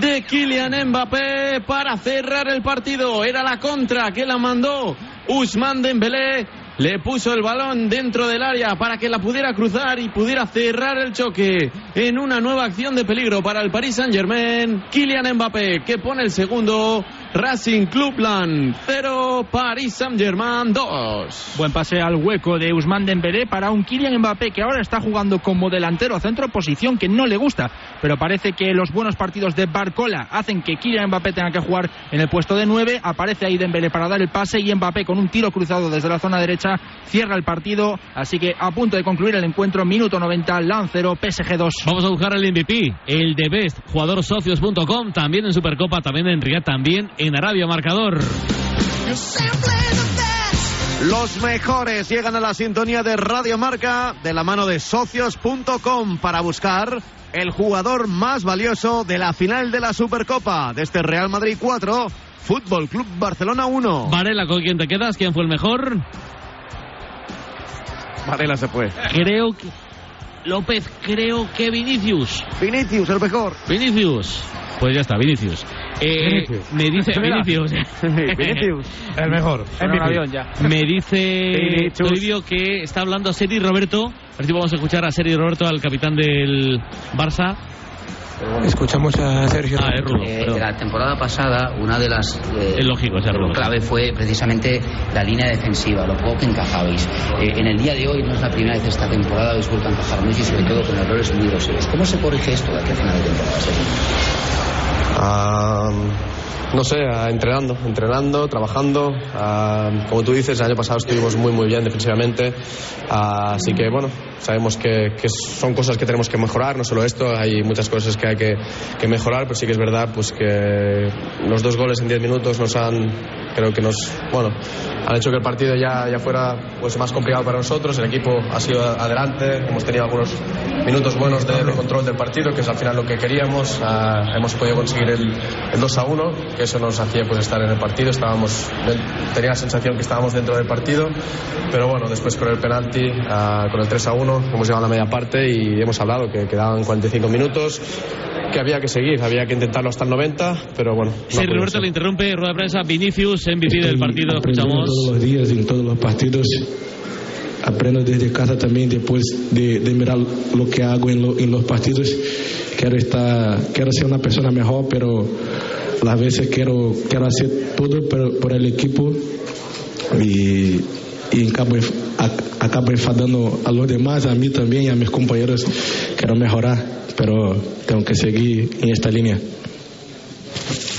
de Kylian Mbappé para cerrar el partido. Era la contra que la mandó Usman Dembélé. Le puso el balón dentro del área para que la pudiera cruzar y pudiera cerrar el choque en una nueva acción de peligro para el Paris Saint-Germain. Kylian Mbappé que pone el segundo. Racing Clubland 0, Paris Saint-Germain 2. Buen pase al hueco de Usman Dembélé para un Kylian Mbappé que ahora está jugando como delantero centro, posición que no le gusta, pero parece que los buenos partidos de Barcola hacen que Kylian Mbappé tenga que jugar en el puesto de 9, aparece ahí Dembélé para dar el pase y Mbappé con un tiro cruzado desde la zona derecha cierra el partido, así que a punto de concluir el encuentro, minuto 90, Lancero, PSG 2. Vamos a buscar el MVP, el de Best, jugadorsocios.com, también en Supercopa, también en Riyadh, también en Arabia Marcador. Los mejores llegan a la sintonía de Radio Marca de la mano de socios.com para buscar el jugador más valioso de la final de la Supercopa de este Real Madrid 4, Fútbol Club Barcelona 1. Varela, ¿con quién te quedas? ¿Quién fue el mejor? Varela se fue. Creo que. López, creo que Vinicius. Vinicius, el mejor. Vinicius. Pues ya está, Vinicius. Eh, Vinicius. Me dice. Vinicius. Vinicius. El mejor. Un MVP. avión ya. Me dice Vinicius. Toribio que está hablando Seri Roberto. A ver si vamos a escuchar a Seri Roberto, al capitán del Barça. Escuchamos a Sergio. Ah, es Rulo, Eh, la temporada pasada, una de las eh, Es lógico, es Rulo. clave fue precisamente la línea defensiva, lo poco que encajabais. Eh, en el día de hoy no es la primera vez esta temporada habéis vuelto a encajar mucho y sobre todo con errores muy groseros. ¿Cómo se corrige esto de aquí a final de temporada? Sergio? Ah, no sé, entrenando, entrenando, trabajando. Como tú dices, el año pasado estuvimos muy muy bien defensivamente. Así que bueno, sabemos que, son cosas que tenemos que mejorar, no solo esto, hay muchas cosas que hay que, mejorar, pero sí que es verdad pues que los dos goles en 10 minutos nos han, creo que nos, bueno, han hecho que el partido ya, ya fuera pues más complicado para nosotros. El equipo ha sido adelante, hemos tenido algunos minutos buenos de, de control del partido, que es al final lo que queríamos. Ah, hemos podido conseguir el, el 2 a 1 que eso nos hacía pues estar en el partido, estábamos, tenía la sensación que estábamos dentro del partido, pero bueno, después con el penalti, ah, con el 3 a 1, hemos llegado a la media parte y hemos hablado que quedaban 45 minutos, que había que seguir, había que intentarlo hasta el 90, pero bueno. no Sí. Roberto le interrumpe, rueda de prensa, Vinicius, MVP del partido, escuchamos. todos los días en todos los partidos. Aprendo desde casa también después de, de mirar lo que hago en, lo- en los partidos. Quiero estar, quiero ser una persona mejor, pero las veces quiero, quiero hacer todo por, por el equipo y, y acabo, acabo enfadando a los demás, a mí también y a mis compañeros. Quiero mejorar, pero tengo que seguir en esta línea.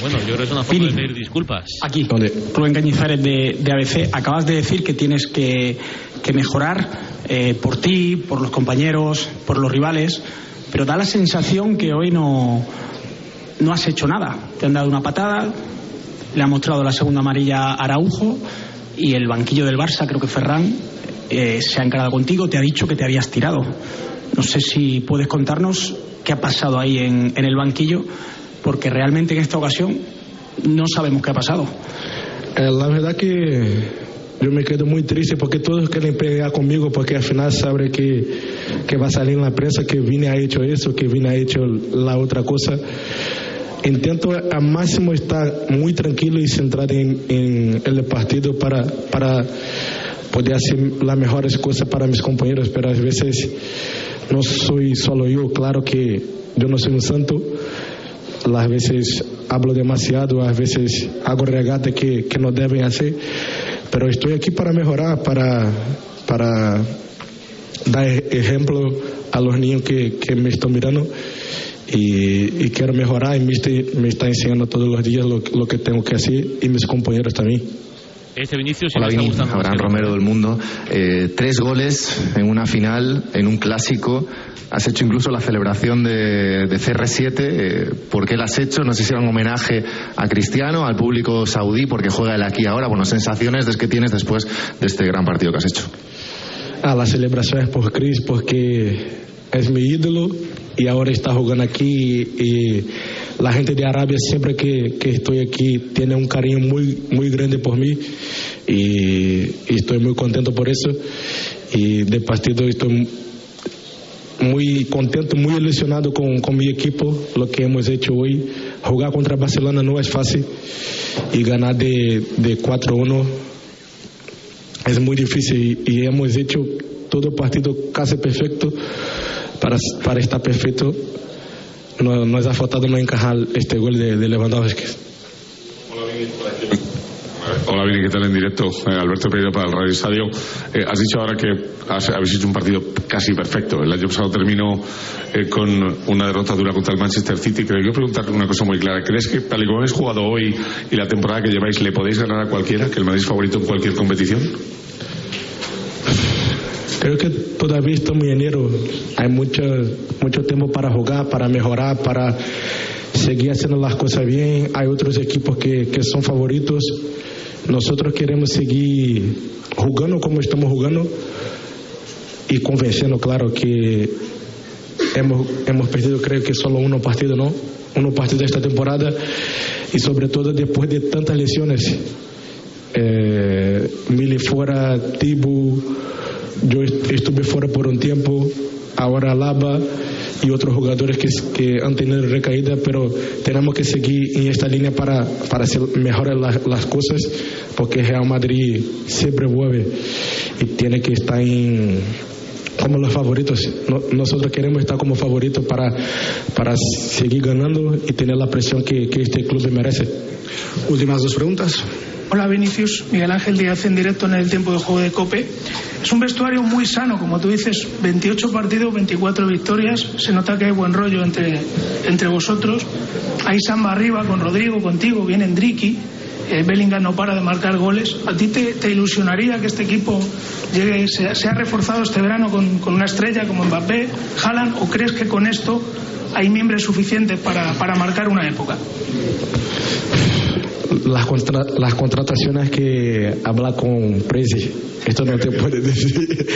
Bueno, yo creo que es una forma de pedir disculpas. Aquí, Rubén Cañizares de, de ABC, acabas de decir que tienes que, que mejorar eh, por ti, por los compañeros, por los rivales, pero da la sensación que hoy no, no has hecho nada. Te han dado una patada, le ha mostrado la segunda amarilla a Araujo y el banquillo del Barça, creo que Ferran, eh, se ha encarado contigo, te ha dicho que te habías tirado. No sé si puedes contarnos qué ha pasado ahí en, el banquillo, porque realmente en esta ocasión no sabemos qué ha pasado. Eh, la verdad que yo me quedo muy triste porque todos quieren pelear conmigo porque al final saben que, que va a salir en la prensa que Vini ha hecho eso, que Vini ha hecho la otra cosa. Intento al máximo estar muy tranquilo y centrado en, en el partido para, para poder hacer las mejores cosas para mis compañeros, pero a veces no soy solo yo, claro que yo no soy un santo, las veces hablo demasiado, a veces hago regatas que, que no deben hacer, pero estoy aquí para mejorar, para, para dar e- ejemplo a los niños que, que me están mirando y, y quiero mejorar y me está, me está enseñando todos los días lo, lo que tengo que hacer y mis compañeros también. Este Vinicius sí Hola Vini, gustando. Abraham Romero del Mundo. Eh, tres goles en una final, en un clásico. Has hecho incluso la celebración de, de CR7. Eh, ¿Por qué la has hecho? No sé si era un homenaje a Cristiano, al público saudí, porque juega el aquí ahora. Bueno, sensaciones de que tienes después de este gran partido que has hecho. Ah, la celebración es por Cris porque es mi ídolo y ahora está jugando aquí y la gente de Arabia siempre que, estoy aquí tiene un cariño muy muy grande por mí y, estoy muy contento por eso y de partido estoy muy contento, muy ilusionado con, mi equipo, lo que hemos hecho hoy. Jugar contra Barcelona no es fácil y ganar de, de 4-1 es muy difícil y, y hemos hecho todo partido casi perfecto para, para estar perfecto. No, nos ha faltado no encajar este gol de, de Lewandowski. Hola, Vini, ¿qué tal en directo? Eh, Alberto Pereira para el Radio Estadio. Eh, has dicho ahora que has- habéis hecho un partido casi perfecto. El año pasado terminó eh, con una derrota dura contra el Manchester City. Pero quiero preguntarte una cosa muy clara. ¿Crees que tal y como habéis jugado hoy y la temporada que lleváis, le podéis ganar a cualquiera? ¿Que el Madrid es favorito en cualquier competición? Creo que todavía estamos en enero. Hay mucho, mucho tiempo para jugar, para mejorar, para seguir haciendo las cosas bien. Hay otros equipos que, que son favoritos. Nosotros queremos seguir jugando como estamos jugando y convenciendo, claro, que hemos, hemos perdido creo que solo uno partido, ¿no? Uno partido esta temporada y sobre todo después de tantas lesiones. Eh, Mili fuera, Tibu, yo est- estuve fuera por un tiempo, ahora Lava y otros jugadores que, han tenido recaída, pero tenemos que seguir en esta línea para, para mejorar las, cosas, porque Real Madrid siempre vuelve y tiene que estar en, como los favoritos. No- nosotros queremos estar como favoritos para, para seguir ganando y tener la presión que, que este club merece. Últimas dos preguntas. Hola Vinicius, Miguel Ángel Díaz en directo en el tiempo de juego de Cope. Es un vestuario muy sano, como tú dices, 28 partidos, 24 victorias. Se nota que hay buen rollo entre, entre vosotros. Hay samba arriba con Rodrigo, contigo, viene Enrique. Eh, Bellingham no para de marcar goles. ¿A ti te, te ilusionaría que este equipo llegue, se, se ha reforzado este verano con, con una estrella como Mbappé, Haaland, o crees que con esto hay miembros suficientes para, para marcar una época? Las, contra- las contrataciones que habla con Prezi, esto no te puede decir,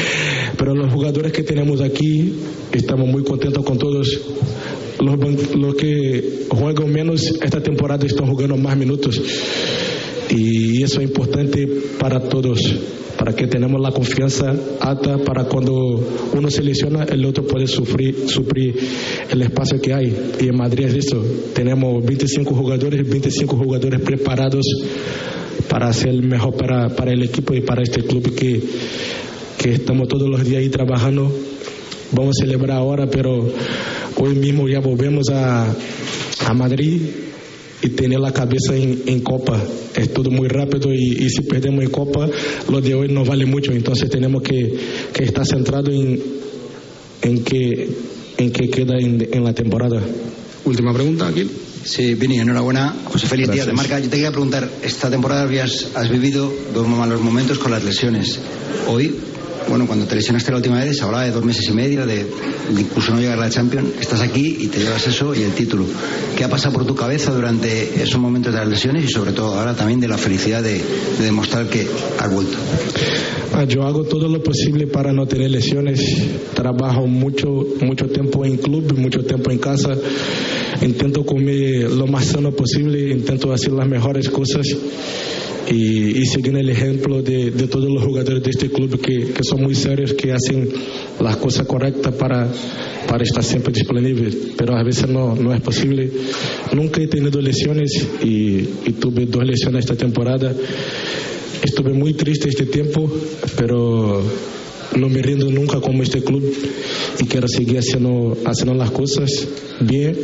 pero los jugadores que tenemos aquí estamos muy contentos con todos. los, los que juegan menos esta temporada están jugando más minutos y eso es importante para todos, para que tenemos la confianza alta para cuando uno se lesiona, el otro puede sufrir, el espacio que hay. Y en Madrid es eso, tenemos 25 jugadores, 25 jugadores preparados para hacer mejor para, para el equipo y para este club que, que estamos todos los días ahí trabajando. Vamos a celebrar ahora, pero hoy mismo ya volvemos a, a Madrid y tener la cabeza en, en, Copa. Es todo muy rápido y, y, si perdemos en Copa, lo de hoy no vale mucho. Entonces tenemos que, que estar centrados en, en, que, en que queda en, en la temporada. Última pregunta, aquí. Sí, Vini, enhorabuena. José Félix Díaz de Marca. Yo te quería preguntar, esta temporada habías, has vivido dos malos momentos con las lesiones. Hoy bueno, cuando te lesionaste la última vez se hablaba de dos meses y medio, de, de incluso no llegar a la Champions. Estás aquí y te llevas eso y el título. ¿Qué ha pasado por tu cabeza durante esos momentos de las lesiones y sobre todo ahora también de la felicidad de, de demostrar que has vuelto? Ah, yo hago todo lo posible para no tener lesiones. Trabajo mucho, mucho tiempo en club, mucho tiempo en casa. Intento comer lo más sano posible, intento hacer las mejores cosas y, y seguir el ejemplo de, todos los jugadores de este club que, que, son muy serios, que hacen las cosas correctas para, para estar siempre disponibles, pero a veces no, no es posible. Nunca he tenido lesiones y, y tuve dos lesiones esta temporada. Estuve muy triste este tiempo, pero no me rindo nunca como este club y quiero seguir haciendo, haciendo las cosas bien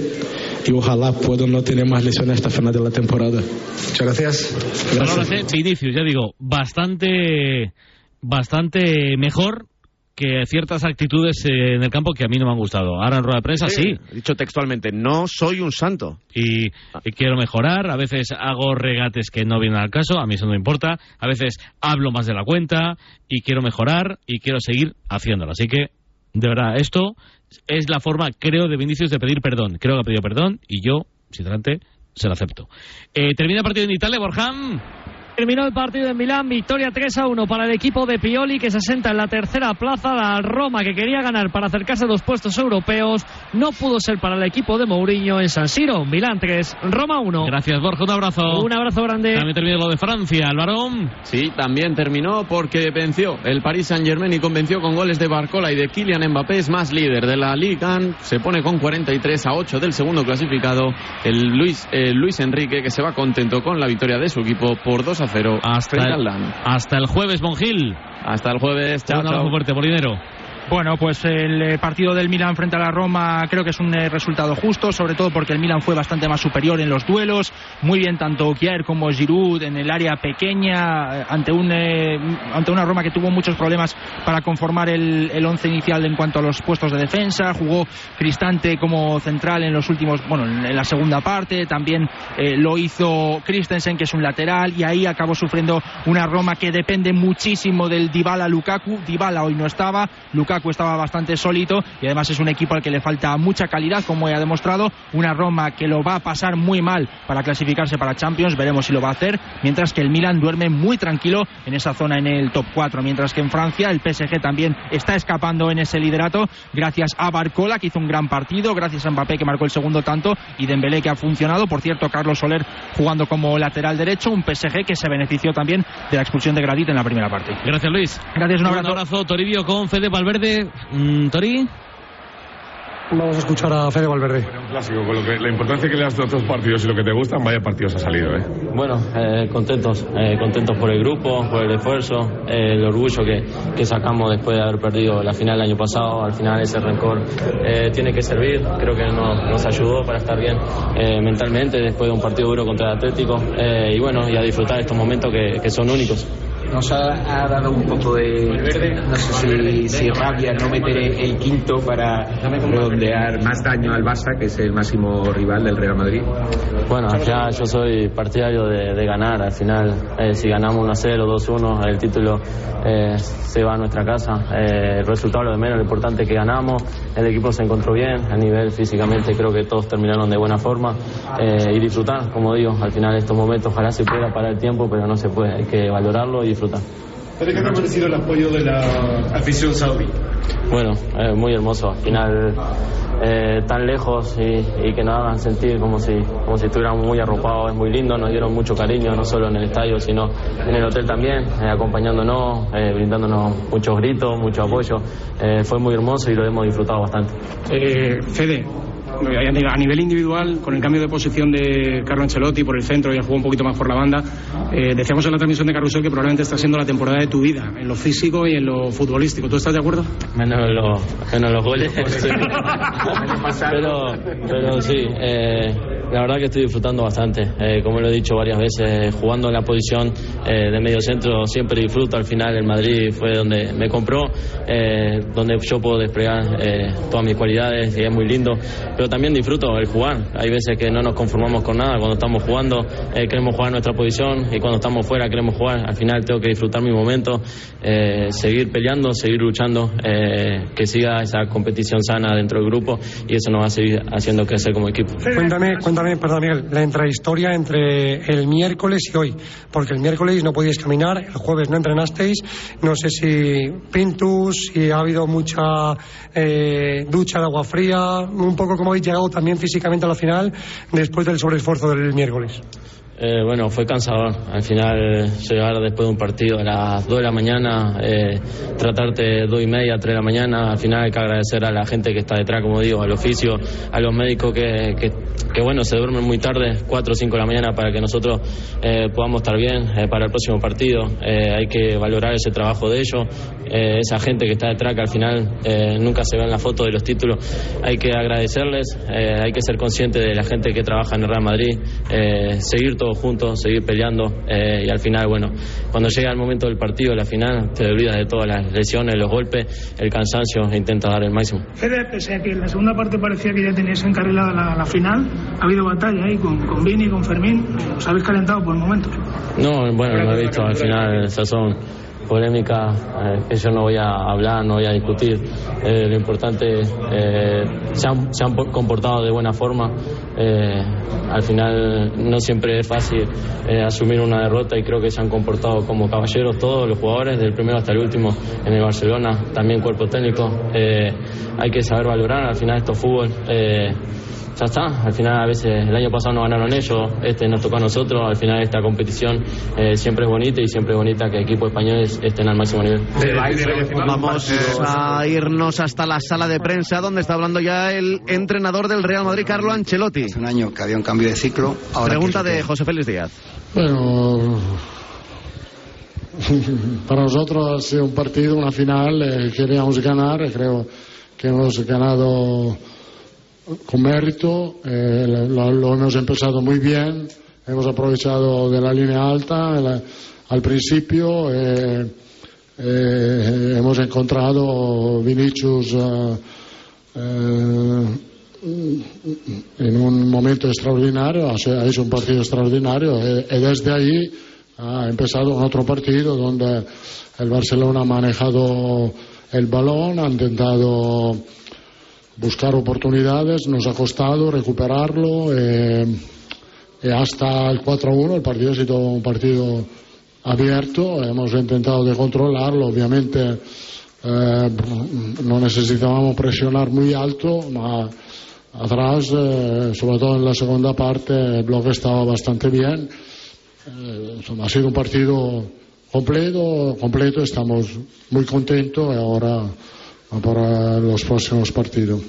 y ojalá pueda no tener más lesiones hasta final de la temporada. Muchas gracias. gracias. Eh, Vinicius, ya digo, bastante, bastante mejor que ciertas actitudes en el campo que a mí no me han gustado. Ahora en rueda de prensa sí. sí. He dicho textualmente, no soy un santo. Y, y, quiero mejorar. A veces hago regates que no vienen al caso, a mí eso no me importa. A veces hablo más de la cuenta y quiero mejorar y quiero seguir haciéndolo. Así que, de verdad, esto es la forma, creo, de Vinicius de pedir perdón. Creo que ha pedido perdón y yo, sinceramente, se lo acepto. Eh, termina el partido en Italia, Borjam. Terminó el partido en Milán, victoria 3 a 1 para el equipo de Pioli que se asenta en la tercera plaza. La Roma que quería ganar para acercarse a los puestos europeos no pudo ser para el equipo de Mourinho en San Siro. Milán 3, Roma 1. Gracias Borja, un abrazo. Un abrazo grande. También terminó lo de Francia, Álvaro. Sí, también terminó porque venció el Paris Saint Germain y convenció con goles de Barcola y de Kylian Mbappé. Es más líder de la Liga. Se pone con 43 a 8 del segundo clasificado el Luis, eh, Luis Enrique que se va contento con la victoria de su equipo por 2 a 0 hasta el, hasta el jueves. Hasta el jueves. Chao, Un abrazo chao. fuerte, Molinero. Bueno, pues el partido del Milan frente a la Roma creo que es un resultado justo, sobre todo porque el Milan fue bastante más superior en los duelos, muy bien tanto Kier como Giroud en el área pequeña, ante un eh, ante una Roma que tuvo muchos problemas para conformar el, el once inicial en cuanto a los puestos de defensa, jugó Cristante como central en los últimos, bueno, en la segunda parte, también eh, lo hizo Christensen que es un lateral y ahí acabó sufriendo una Roma que depende muchísimo del Dybala Lukaku, Dybala hoy no estaba, Lukaku estaba bastante sólito y además es un equipo al que le falta mucha calidad, como ha demostrado. Una Roma que lo va a pasar muy mal para clasificarse para Champions, veremos si lo va a hacer. Mientras que el Milan duerme muy tranquilo en esa zona en el top 4. Mientras que en Francia el PSG también está escapando en ese liderato, gracias a Barcola que hizo un gran partido, gracias a Mbappé que marcó el segundo tanto y Dembélé que ha funcionado. Por cierto, Carlos Soler jugando como lateral derecho, un PSG que se benefició también de la expulsión de Gradit en la primera parte. Gracias, Luis. Gracias, un abrazo. Un abrazo, Toribio con Fede Valverde. Mm, Tori. Vamos a escuchar a Fede Valverde. Un clásico, con lo que, la importancia que le das a otros partidos y lo que te gustan, vaya partidos ha salido. ¿eh? Bueno, eh, contentos, eh, contentos por el grupo, por el esfuerzo, eh, el orgullo que, que, sacamos después de haber perdido la final el año pasado. Al final ese rencor tiene que servir, creo que nos, nos ayudó para estar bien mentalmente después de un partido duro contra el Atlético y bueno, y a disfrutar estos momentos que, que son únicos nos ha, ha, dado un poco de no sé si, si rabia no meter el quinto para redondear más daño al Barça que es el máximo rival del Real Madrid. Bueno ya yo soy partidario de, de ganar al final eh, si ganamos 1-0 2-1 el título eh, se va a nuestra casa. Eh, el resultado lo de menos lo importante es que ganamos el equipo se encontró bien a nivel físicamente creo que todos terminaron de buena forma y disfrutar como digo al final estos momentos ojalá se pueda parar el tiempo pero no se puede hay que valorarlo y disfrutar. ¿Qué te ha parecido el apoyo de la afición saudí? Bueno, eh, muy hermoso. Al final eh, tan lejos y, que nos hagan sentir como si, como si estuviéramos muy arropados. Es muy lindo, nos dieron mucho cariño, no solo en el estadio, sino en el hotel también, eh, acompañándonos, eh, brindándonos muchos gritos, mucho apoyo. fue muy hermoso y lo hemos disfrutado bastante. Fede, a nivel individual, con el cambio de posición de Carlo Ancelotti por el centro y el juego un poquito más por la banda, eh, decíamos en la transmisión de Carrusel que probablemente está siendo la temporada de tu vida, en lo físico y en lo futbolístico. ¿Tú estás de acuerdo? Menos los, menos los goles. pero, pero sí, eh, la verdad que estoy disfrutando bastante. Eh, como lo he dicho varias veces, jugando en la posición de medio centro siempre disfruto. Al final el Madrid fue donde me compró, donde yo puedo desplegar todas mis cualidades y es muy lindo. Pero también disfruto el jugar. Hay veces que no nos conformamos con nada. Cuando estamos jugando eh, queremos jugar nuestra posición y cuando estamos fuera queremos jugar. Al final tengo que disfrutar mi momento, eh, seguir peleando, seguir luchando, eh, que siga esa competición sana dentro del grupo y eso nos va a seguir haciendo crecer como equipo. Cuéntame, cuéntame, perdón Miguel, la intrahistoria entre el miércoles y hoy, porque el miércoles no podíais caminar, el jueves no entrenasteis, no sé si Pintus, si ha habido mucha ducha de agua fría, un poco como llegado también físicamente a la final después del sobreesfuerzo del miércoles? Eh, bueno, fue cansador. Al final, llegar después de un partido a las 2 de la mañana, eh, tratarte 2 y media, 3 de la mañana, al final hay que agradecer a la gente que está detrás, como digo, al oficio, a los médicos que, que, bueno, se duermen muy tarde, 4 o 5 de la mañana, para que nosotros eh, podamos estar bien para el próximo partido. hay que valorar ese trabajo de ellos, esa gente que está detrás, que al final nunca se ve en la foto de los títulos. Hay que agradecerles, hay que ser consciente de la gente que trabaja en Real Madrid, seguir todo juntos, seguir peleando eh, y al final, bueno, cuando llega el momento del partido, la final, te olvidas de todas las lesiones, los golpes, el cansancio e intenta dar el máximo. Fede, pese a que en la segunda parte parecía que ya tenías encarrilada la, la final, ha habido batalla ahí con, con Vini y con Fermín, ¿os habéis calentado por momentos? No, bueno, lo he visto, al final son polémica eh, yo no voy a hablar, no voy a discutir. Eh, lo importante, eh, se, han, se, han, comportado de buena forma. al final no siempre es fácil asumir una derrota y creo que se han comportado como caballeros todos los jugadores, del primero hasta el último en el Barcelona, también cuerpo técnico. hay que saber valorar, al final esto es fútbol ya está. Al final, a veces, el año pasado no ganaron ellos, este nos tocó a nosotros. Al final, esta competición eh, siempre es bonita y siempre es bonita que equipos españoles estén al máximo nivel. Vamos a irnos hasta la sala de prensa donde está hablando ya el entrenador del Real Madrid, Carlo Ancelotti. Hace un año que había un cambio de ciclo. Pregunta de José Félix Díaz. Bueno. Para nosotros ha sido un partido, una final, eh, queríamos ganar, creo que hemos ganado con mérito, eh, lo, hemos empezado muy bien, hemos aprovechado de la línea alta al principio, eh, eh, hemos encontrado Vinicius en un momento extraordinario, ha hecho un partido extraordinario y desde ahí ha empezado otro partido donde el Barcelona ha manejado el balón, ha intentado buscar oportunidades, nos ha costado recuperarlo eh, hasta el 4-1 el partido ha sido un partido abierto, hemos intentado de controlarlo, obviamente eh, no necesitábamos presionar muy alto, ma atrás, eh, sobre todo en la segunda parte, el bloque estaba bastante bien. ha sido un partido completo, completo, estamos muy contentos y ahora para los próximos partidos.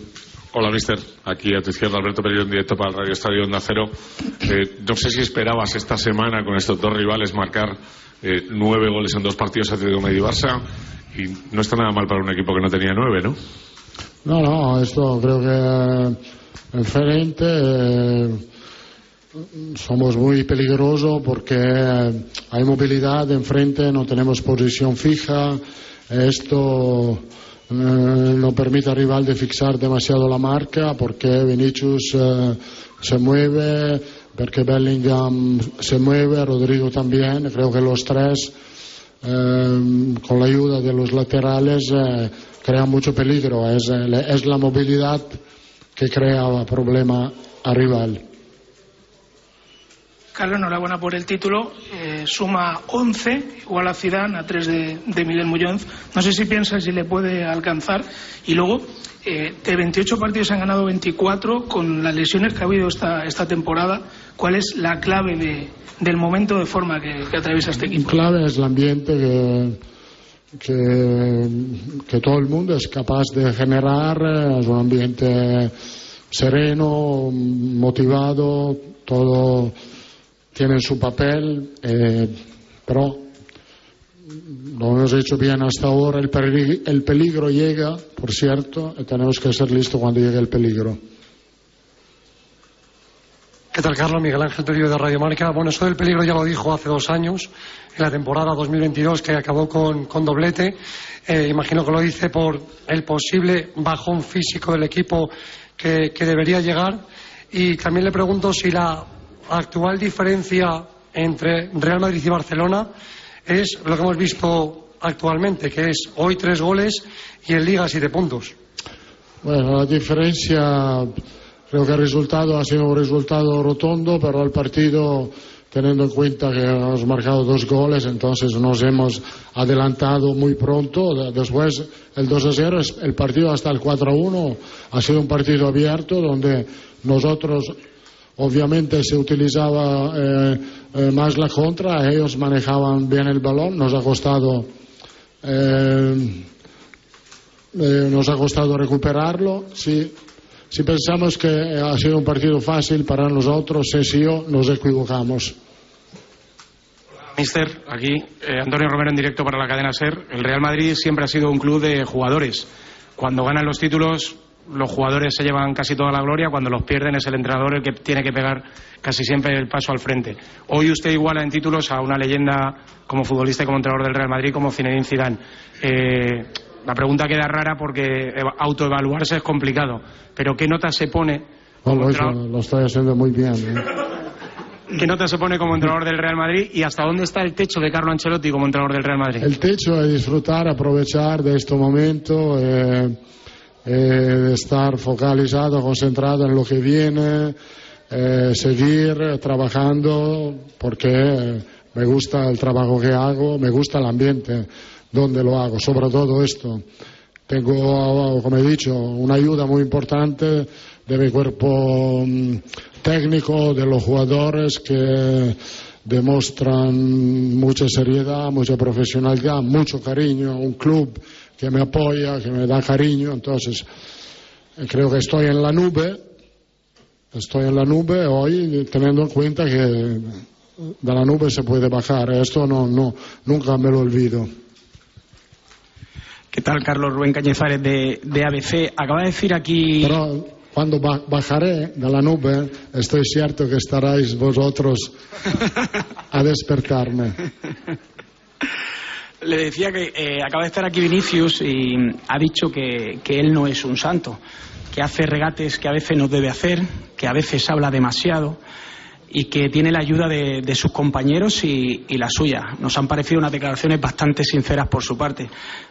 Hola, mister. Aquí a tu izquierda, Alberto Pereiro, en directo para el Radio Estadio Onda Cero. Eh, no sé si esperabas esta semana con estos dos rivales marcar eh, nueve goles en dos partidos Atlético Medio Barça. Y no está nada mal para un equipo que no tenía nueve, ¿no? No, no, esto creo que es diferente. Eh, somos muy peligrosos porque hay movilidad enfrente, no tenemos posición fija. Esto no permite al rival de fixar demasiado la marca porque Vinicius eh, se mueve, porque Bellingham se mueve, Rodrigo también. Creo que los tres, eh, con la ayuda de los laterales, crean mucho peligro. Es, es la movilidad que crea problema al rival. Carlos, enhorabuena por el título. Eh, suma 11, igual a Zidane, a 3 de, de Miguel Muñoz. No sé si piensa si le puede alcanzar. Y luego, eh, de 28 partidos han ganado 24 con las lesiones que ha habido esta, esta temporada. ¿Cuál es la clave de, del momento de forma que, que atraviesa este equipo? La clave es el ambiente que, que, que todo el mundo es capaz de generar. eh, Es un ambiente sereno, motivado, todo tiene su papel, eh, pero lo hemos hecho bien hasta ahora. El, peri- el peligro llega, por cierto, y tenemos que ser listos cuando llegue el peligro. ¿Qué tal, Carlos? Miguel Ángel Perillo de Radio Marca. Bueno, eso del peligro ya lo dijo hace dos años, en la temporada 2022, que acabó con, con doblete. Eh, imagino que lo dice por el posible bajón físico del equipo que, que debería llegar. Y también le pregunto si la actual diferencia entre Real Madrid y Barcelona es lo que hemos visto actualmente, que es hoy tres goles y en Liga siete puntos. Bueno, la diferencia, creo que el resultado ha sido un resultado rotondo, pero el partido, teniendo en cuenta que hemos marcado dos goles, entonces nos hemos adelantado muy pronto. De- Después, el 2 a 0, es- el partido hasta el 4 a 1 ha sido un partido abierto donde nosotros. Obviamente se utilizaba eh, eh, más la contra, ellos manejaban bien el balón, nos ha costado eh, nos ha costado recuperarlo. Si, si pensamos que ha sido un partido fácil para nosotros, Sesio, nos equivocamos. Mister, aquí Antonio Romero en directo para la cadena SER. El Real Madrid siempre ha sido un club de jugadores. Cuando ganan los títulos, los jugadores se llevan casi toda la gloria. Cuando los pierden, es el entrenador el que tiene que pegar casi siempre el paso al frente. Hoy usted iguala en títulos a una leyenda como futbolista y como entrenador del Real Madrid, como Zinedine Zidane. Eh, la pregunta queda rara porque eva- autoevaluarse es complicado. Pero ¿qué nota se pone lo, estoy haciendo muy bien. ¿eh? ¿Qué nota se pone como entrenador del Real Madrid y hasta dónde está el techo de Carlo Ancelotti como entrenador del Real Madrid? El techo es disfrutar, aprovechar de este momento, eh, eh, estar focalizado, concentrado en lo que viene, eh, seguir trabajando porque me gusta el trabajo que hago, me gusta el ambiente donde lo hago, sobre todo esto. Tengo, como he dicho, una ayuda muy importante de mi cuerpo mm, técnico, de los jugadores que demuestran mucha seriedad, mucha profesionalidad, mucho cariño, un club que me apoya, que me da cariño, entonces eh, creo que estoy en la nube, estoy en la nube hoy teniendo en cuenta que de la nube se puede bajar, esto no, no, nunca me lo olvido. ¿Qué tal, Carlos Rubén Cañizares de, de ABC? Acaba de decir aquí. Pero cuando ba- bajaré de la nube, estoy cierto que estaréis vosotros a despertarme. Le decía que eh, acaba de estar aquí Vinicius y ha dicho que, que él no es un santo, que hace regates que a veces no debe hacer, que a veces habla demasiado y que tiene la ayuda de, de sus compañeros y, la suya. Nos han parecido unas declaraciones bastante sinceras por su parte.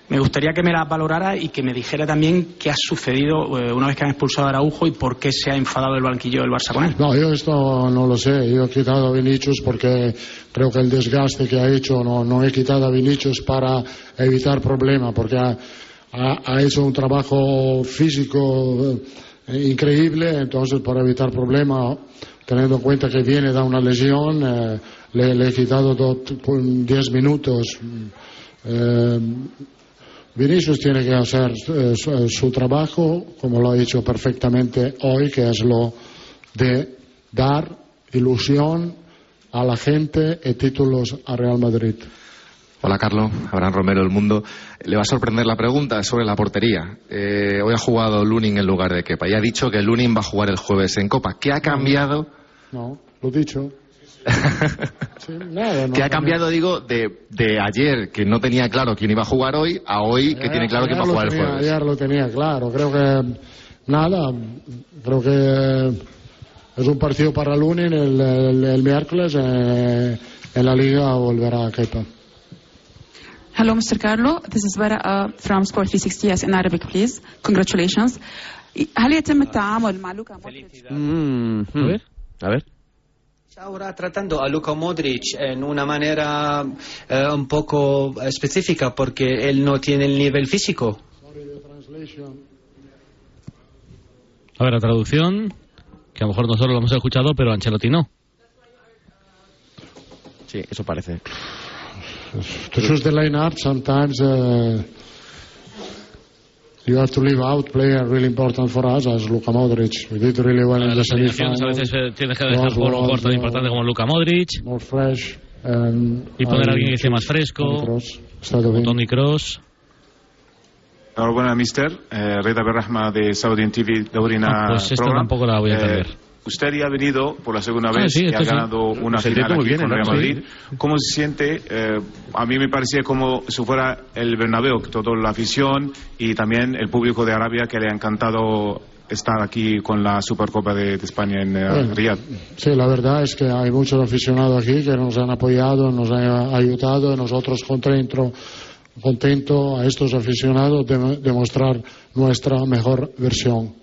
Me gustaría que me las valorara y que me dijera también qué ha sucedido eh, una vez que han expulsado a Araujo y por qué se ha enfadado el banquillo del Barça con. No, yo esto no lo sé. Yo he quitado a Vinicius porque creo que el desgaste que ha hecho, no, no he quitado a Vinicius para evitar problemas, porque ha hecho un trabajo físico eh, increíble, entonces para evitar problemas, teniendo en cuenta que viene de una lesión, eh, le, he quitado do- 10 minutos. Eh, Vinicius tiene que hacer eh, su, su trabajo, como lo ha hecho perfectamente hoy, que es lo de dar ilusión a la gente y títulos a Real Madrid. Hola, Carlos. Abraham Romero, El Mundo. Le va a sorprender la pregunta sobre la portería. Eh, hoy ha jugado Lunin en lugar de Kepa y ha dicho que Lunin va a jugar el jueves en Copa. ¿Qué ha cambiado? No, lo he dicho. Sí, nada, no ¿Qué ha cambiado, digo, de, de ayer, que no tenía claro quién iba a jugar hoy, a hoy, que tiene claro quién va a jugar el jueves? Ayer lo tenía claro. Creo que nada, creo que es un partido para Lunin el, el- el miércoles. eh, en la liga volverá a Kepa. Hello, Mr. Carlo. This is Vera uh, from Sport 360 yes, in Arabic, please. Congratulations. هل يتم التعامل مع لوكا مودريتش Mm, A ver. A ver. Ahora tratando a Luka Modric en una manera eh, un poco específica porque él no tiene el nivel físico. A ver, la traducción, que a lo mejor nosotros lo hemos escuchado, pero Ancelotti no. Sí, eso parece. To choose the lineup, sometimes uh, you have to leave out player really important for us as Luka Modric. We did really well in the a veces eh, tienes que dejar por un jugador tan importante como Luka Modric More fresh. and y poner a alguien que esté más fresco, como. Tony Cross. Enhorabuena, mister. Eh, Reda Berrahma de Saudi TV Daurina Ah, pues esta Program. tampoco la voy a Eh, entender. Usted ya ha venido por la segunda Ah, vez sí, y ha esto sí. ganado una Se final aquí bien, con. Real Sí. Madrid. ¿Cómo se siente? Eh, a mí me parecía como si fuera el Bernabéu, toda la afición y también el público de Arabia que le ha encantado estar aquí con la Supercopa de, de España en eh, Bueno. Riyadh. Sí, la verdad es que hay muchos aficionados aquí que nos han apoyado, nos han ayudado y nosotros contentos contento a estos aficionados de demostrar nuestra mejor versión.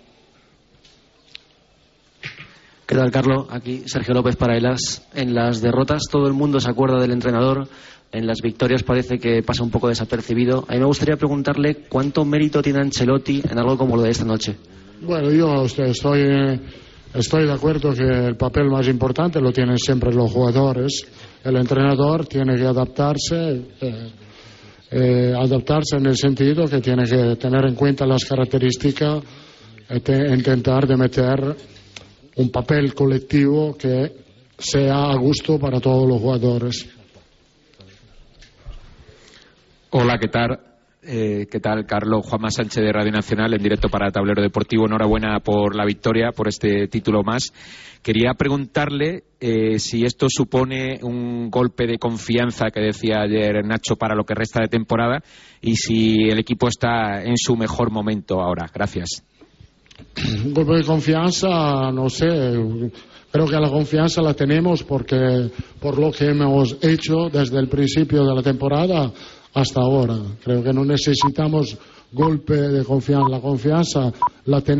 ¿Qué tal, Carlos? Aquí Sergio López para Elas. En las derrotas todo el mundo se acuerda del entrenador. En las victorias parece que pasa un poco desapercibido. A mí me gustaría preguntarle cuánto mérito tiene Ancelotti en algo como lo de esta noche. Bueno, yo estoy, estoy de acuerdo que el papel más importante lo tienen siempre los jugadores. El entrenador tiene que adaptarse, eh, eh, adaptarse en el sentido que tiene que tener en cuenta las características e te- intentar de meter un papel colectivo que sea a gusto para todos los jugadores. Hola, ¿qué tal? Eh, ¿Qué tal, Carlos? Juanma Sánchez de Radio Nacional en directo para Tablero Deportivo. Enhorabuena por la victoria, por este título más. Quería preguntarle eh, si esto supone un golpe de confianza que decía ayer Nacho para lo que resta de temporada y si el equipo está en su mejor momento ahora. Gracias. Un golpe de confianza, no sé, creo que la confianza la tenemos porque por lo que hemos hecho desde el principio de la temporada hasta ahora. Creo que no necesitamos golpe de confianza, la confianza la tenemos.